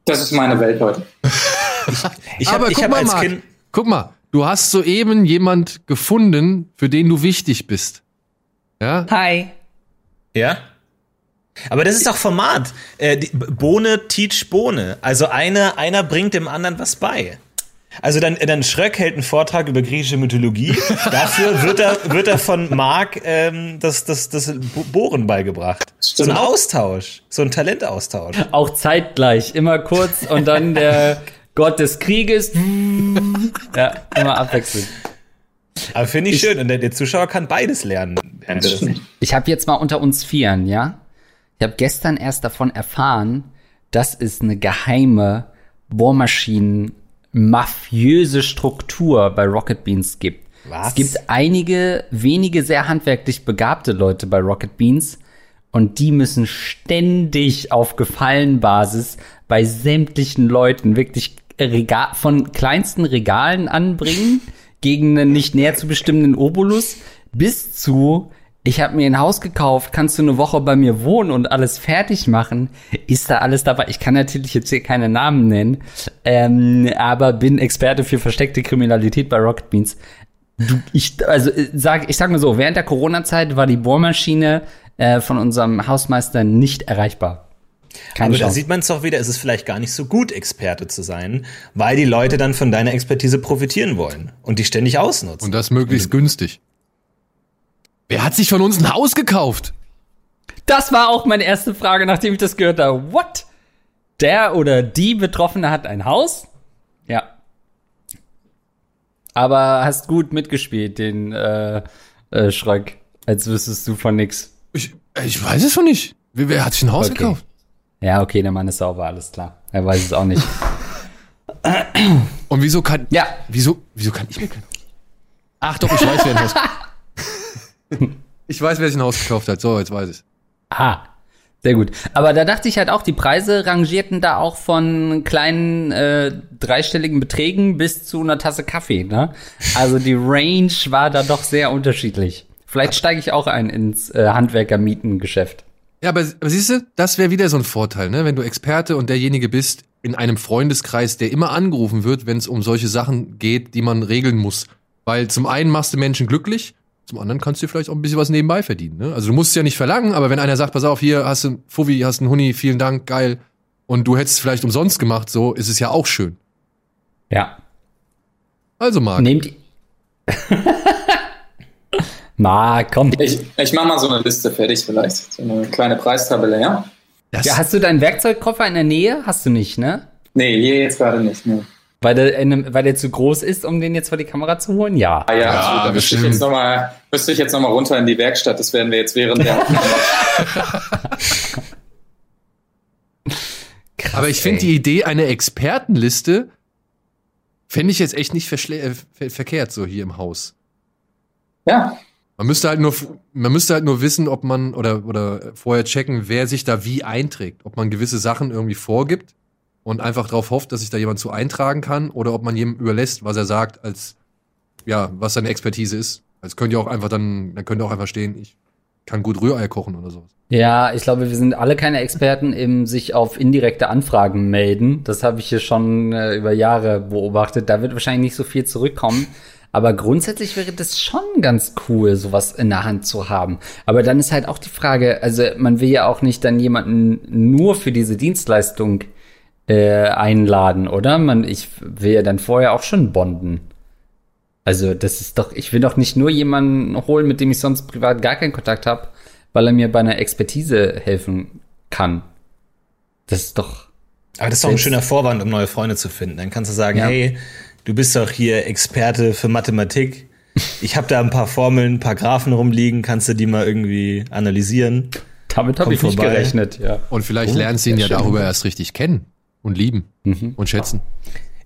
Speaker 6: das ist meine Welt heute. [LAUGHS]
Speaker 2: Ich
Speaker 3: Aber
Speaker 2: ich
Speaker 3: guck
Speaker 2: hab
Speaker 3: mal,
Speaker 2: als
Speaker 3: Marc,
Speaker 2: Kind.
Speaker 3: guck mal, du hast soeben jemand gefunden, für den du wichtig bist. Ja?
Speaker 5: Hi.
Speaker 2: Ja? Aber das ist doch Format. Äh, die, Bohne teach Bohne. Also einer, einer bringt dem anderen was bei. Also dann, dann Schröck hält einen Vortrag über griechische Mythologie. [LAUGHS] Dafür wird er, wird er von Marc ähm, das, das, das Bo- Bohren beigebracht. So ein. Austausch. So ein Talentaustausch.
Speaker 5: Auch zeitgleich, immer kurz und dann der [LAUGHS] Gott des Krieges. [LAUGHS] Ja, immer abwechselnd.
Speaker 2: Aber finde ich, schön. Und der, der Zuschauer kann beides lernen.
Speaker 5: Ich habe jetzt mal unter uns Vieren, ja? Ich habe gestern erst davon erfahren, dass es eine geheime Bohrmaschinen mafiöse Struktur bei Rocket Beans gibt.
Speaker 2: Was?
Speaker 5: Es gibt einige wenige sehr handwerklich begabte Leute bei Rocket Beans und die müssen ständig auf Gefallenbasis bei sämtlichen Leuten wirklich Regal, von kleinsten Regalen anbringen [LAUGHS] gegen einen nicht näher zu bestimmenden Obolus bis zu ich habe mir ein Haus gekauft, kannst du eine Woche bei mir wohnen und alles fertig machen? Ist da alles dabei? Ich kann natürlich jetzt hier keine Namen nennen, ähm, aber bin Experte für versteckte Kriminalität bei Rocket Beans. Du, ich, also äh, sag, ich sag mal so, während der Corona-Zeit war die Bohrmaschine äh, von unserem Hausmeister nicht erreichbar. Keine
Speaker 2: Aber da sieht man es doch wieder, es ist vielleicht gar nicht so gut, Experte zu sein, weil die Leute dann von deiner Expertise profitieren wollen und die ständig ausnutzen.
Speaker 3: Und das möglichst günstig. Wer hat sich von uns ein Haus gekauft?
Speaker 5: Das war auch meine erste Frage, nachdem ich das gehört habe. What? Der oder die Betroffene hat ein Haus? Ja. Aber hast gut mitgespielt, den äh, äh, Schröck, als wüsstest du von nix.
Speaker 3: Ich, ich weiß es schon nicht. Wer, wer hat sich ein Haus
Speaker 5: Okay.
Speaker 3: gekauft?
Speaker 5: Ja, okay, der Mann ist sauber, alles klar. Er weiß es auch nicht.
Speaker 3: Und wieso kann,
Speaker 5: Ja.
Speaker 3: wieso, wieso kann ich mir kein Ach doch, ich weiß, wer ein Haus [LAUGHS] Ich weiß, wer sich ein Haus gekauft hat. So, jetzt weiß ich.
Speaker 5: Ah, sehr gut. Aber da dachte ich halt auch, die Preise rangierten da auch von kleinen äh, dreistelligen Beträgen bis zu einer Tasse Kaffee. Ne? Also die Range war da doch sehr unterschiedlich. Vielleicht steige ich auch ein ins äh, Handwerker-Mietengeschäft.
Speaker 3: Ja, aber, aber siehst du, das wäre wieder so ein Vorteil, ne? Wenn du Experte und derjenige bist in einem Freundeskreis, der immer angerufen wird, wenn es um solche Sachen geht, die man regeln muss. Weil zum einen machst du Menschen glücklich, zum anderen kannst du dir vielleicht auch ein bisschen was nebenbei verdienen. Ne? Also du musst es ja nicht verlangen, aber wenn einer sagt, pass auf, hier hast du einen Fuffi, hast einen Huni, vielen Dank, geil, und du hättest es vielleicht umsonst gemacht, so ist es ja auch schön.
Speaker 5: Ja.
Speaker 3: Also Marc,
Speaker 5: Nehmt Marc, komm.
Speaker 6: Ich, ich mache mal so eine Liste fertig vielleicht. So eine kleine Preistabelle, ja?
Speaker 3: das,
Speaker 5: Ja, hast du deinen Werkzeugkoffer in der Nähe? Hast du nicht, ne?
Speaker 6: Nee, hier jetzt gerade nicht. Nee.
Speaker 5: Weil der, in einem, weil der zu groß ist, um den jetzt vor die Kamera zu holen? Ja.
Speaker 6: Ah ja,
Speaker 3: Ja,
Speaker 6: absolut. da müsste ich
Speaker 3: bestimmt.
Speaker 6: jetzt nochmal müsste ich jetzt noch mal runter in die Werkstatt. Das werden wir jetzt während der [LAUGHS]
Speaker 5: Krass,
Speaker 3: aber ich finde die Idee einer Expertenliste fände ich jetzt echt nicht verschle- äh, ver verkehrt so hier im Haus.
Speaker 6: Ja,
Speaker 3: Man müsste halt nur, man müsste halt nur wissen, ob man oder oder vorher checken, wer sich da wie einträgt, ob man gewisse Sachen irgendwie vorgibt und einfach darauf hofft, dass sich da jemand zu eintragen kann, oder ob man jedem überlässt, was er sagt, als ja, was seine Expertise ist. Es könnte ja auch einfach dann, dann könnte auch einfach stehen, ich kann gut Rührei kochen oder sowas.
Speaker 5: Ja, ich glaube, wir sind alle keine Experten im sich auf indirekte Anfragen melden. Das habe ich hier schon äh, über Jahre beobachtet. Da wird wahrscheinlich nicht so viel zurückkommen. Aber grundsätzlich wäre das schon ganz cool, sowas in der Hand zu haben. Aber dann ist halt auch die Frage, also man will ja auch nicht dann jemanden nur für diese Dienstleistung äh, einladen, oder? Man, ich will ja dann vorher auch schon bonden. Also das ist doch, ich will doch nicht nur jemanden holen, mit dem ich sonst privat gar keinen Kontakt habe, weil er mir bei einer Expertise helfen kann. Das ist doch.
Speaker 2: Aber das ist doch ein schöner Vorwand, um neue Freunde zu finden. Dann kannst du sagen,
Speaker 5: Ja.
Speaker 2: hey, du bist doch hier Experte für Mathematik. Ich habe da ein paar Formeln, ein paar Graphen rumliegen, kannst du die mal irgendwie analysieren?
Speaker 5: Damit habe ich nicht
Speaker 2: vorbei.
Speaker 5: gerechnet, ja.
Speaker 3: Und vielleicht
Speaker 5: Oh,
Speaker 3: lernst du ihn ja
Speaker 5: schön.
Speaker 3: darüber erst richtig kennen und lieben und schätzen.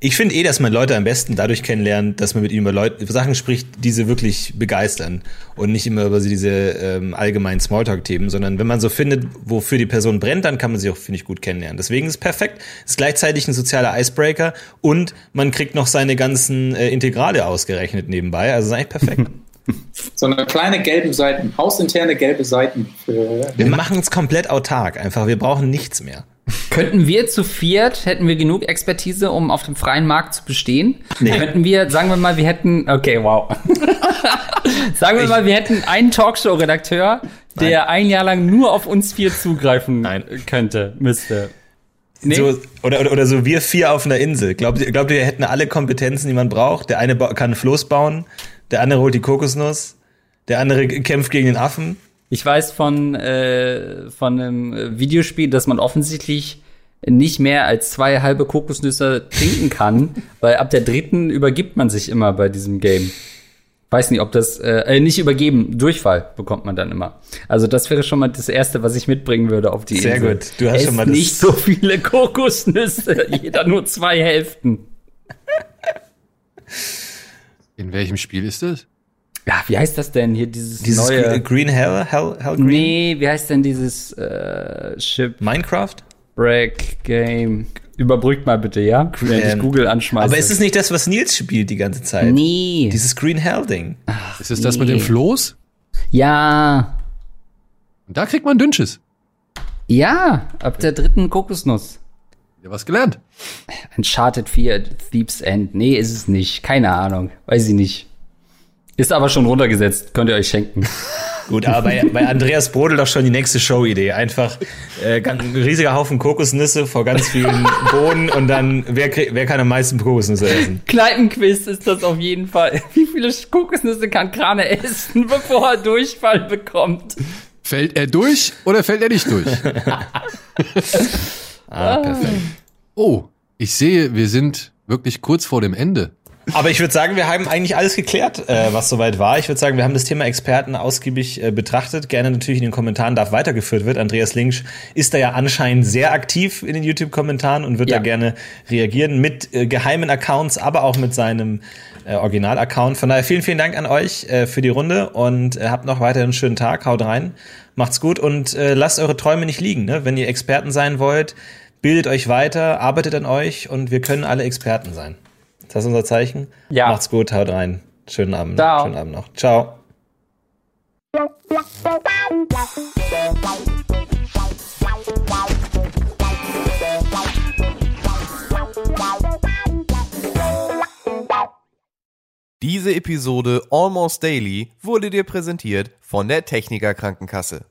Speaker 2: Ich finde eh, dass man Leute am besten dadurch kennenlernt, dass man mit ihnen über, Leute, über Sachen spricht, die sie wirklich begeistern und nicht immer über diese ähm, allgemeinen Smalltalk-Themen, sondern wenn man so findet, wofür die Person brennt, dann kann man sie auch, finde ich, gut kennenlernen. Deswegen ist es perfekt, ist gleichzeitig ein sozialer Icebreaker und man kriegt noch seine ganzen äh, Integrale ausgerechnet nebenbei, also ist eigentlich perfekt. [LAUGHS]
Speaker 6: so eine kleine gelbe Seiten, hausinterne gelbe Seiten für
Speaker 2: Wir machen es komplett autark, einfach, wir brauchen nichts mehr.
Speaker 5: Könnten wir zu viert, hätten wir genug Expertise, um auf dem freien Markt zu bestehen? Könnten wir, sagen wir mal, wir hätten, okay, wow. [LAUGHS] sagen wir mal, wir hätten einen Talkshow-Redakteur, der ein Jahr lang nur auf uns vier zugreifen
Speaker 2: Nein.
Speaker 5: könnte, müsste. Nee?
Speaker 2: So, oder, oder, oder so wir vier auf einer Insel. Glaubt ihr, glaubt ihr, wir hätten alle Kompetenzen, die man braucht? Der eine kann Floß bauen, der andere holt die Kokosnuss, der andere kämpft gegen den Affen.
Speaker 5: Ich weiß von, äh, von einem Videospiel, dass man offensichtlich nicht mehr als zwei halbe Kokosnüsse trinken kann, [LAUGHS] weil ab der dritten übergibt man sich immer bei diesem Game. Weiß nicht, ob das, äh, äh, nicht übergeben, Durchfall bekommt man dann immer. Also das wäre schon mal das Erste, was ich mitbringen würde auf die
Speaker 2: Sehr
Speaker 5: Insel.
Speaker 2: gut. Du hast
Speaker 5: Esst
Speaker 2: schon mal das-
Speaker 5: nicht so viele Kokosnüsse, [LAUGHS] jeder nur zwei Hälften.
Speaker 3: In welchem Spiel ist das?
Speaker 5: Ja, wie heißt das denn hier, dieses,
Speaker 2: Dieses
Speaker 5: neue?
Speaker 2: Green, Hell, Hell, Hell Green?
Speaker 5: nee, wie heißt denn dieses äh, Ship
Speaker 2: Minecraft?
Speaker 5: Break Game. Überbrückt mal bitte, ja? Wenn ich
Speaker 2: Ähm,
Speaker 5: Google anschmeiße.
Speaker 2: Aber ist es nicht das, was Nils spielt die ganze Zeit?
Speaker 5: Nee.
Speaker 2: Dieses Green Hell Ding.
Speaker 3: Ist es das mit
Speaker 5: nee.
Speaker 3: dem Floß?
Speaker 5: Ja,
Speaker 3: Und da kriegt man Dünnschiss.
Speaker 5: ja, ab der dritten Kokosnuss.
Speaker 3: Ja, was gelernt.
Speaker 5: Uncharted 4, Thief's End. Nee, ist es nicht. Keine Ahnung. Weiß ich nicht. Ist aber schon runtergesetzt. Könnt ihr euch schenken. [LAUGHS]
Speaker 2: Gut, aber bei, bei Andreas brodelt doch schon die nächste Show-Idee. Einfach äh, ganz- ein riesiger Haufen Kokosnüsse vor ganz vielen [LAUGHS] Bohnen und dann, wer, wer kann am meisten Kokosnüsse essen?
Speaker 5: Kneipenquiz ist das auf jeden Fall. [LAUGHS] Wie viele Kokosnüsse kann Krane essen, bevor er Durchfall bekommt?
Speaker 3: Fällt er durch oder fällt er nicht durch?
Speaker 2: Ah, perfekt.
Speaker 3: Oh, ich sehe, wir sind wirklich kurz vor dem Ende.
Speaker 2: Aber ich würde sagen, wir haben eigentlich alles geklärt, äh, was soweit war. Ich würde sagen, wir haben das Thema Experten ausgiebig äh, betrachtet. Gerne natürlich in den Kommentaren darf weitergeführt wird. Andreas Linksch ist da ja anscheinend sehr aktiv in den YouTube-Kommentaren und wird
Speaker 5: Ja.
Speaker 2: da gerne reagieren mit äh, geheimen Accounts, aber auch mit seinem äh, Original-Account. Von daher vielen, vielen Dank an euch äh, für die Runde und äh, habt noch weiter einen schönen Tag. Haut rein, macht's gut und äh, lasst eure Träume nicht liegen. Ne? Wenn ihr Experten sein wollt, bildet euch weiter, arbeitet an euch und wir können alle Experten sein. Das ist unser Zeichen.
Speaker 5: Ja.
Speaker 2: Macht's gut, haut rein. Schönen Abend.
Speaker 5: Ciao.
Speaker 2: Schönen Abend noch. Ciao.
Speaker 1: Diese Episode Almost Daily wurde dir präsentiert von der Techniker Krankenkasse.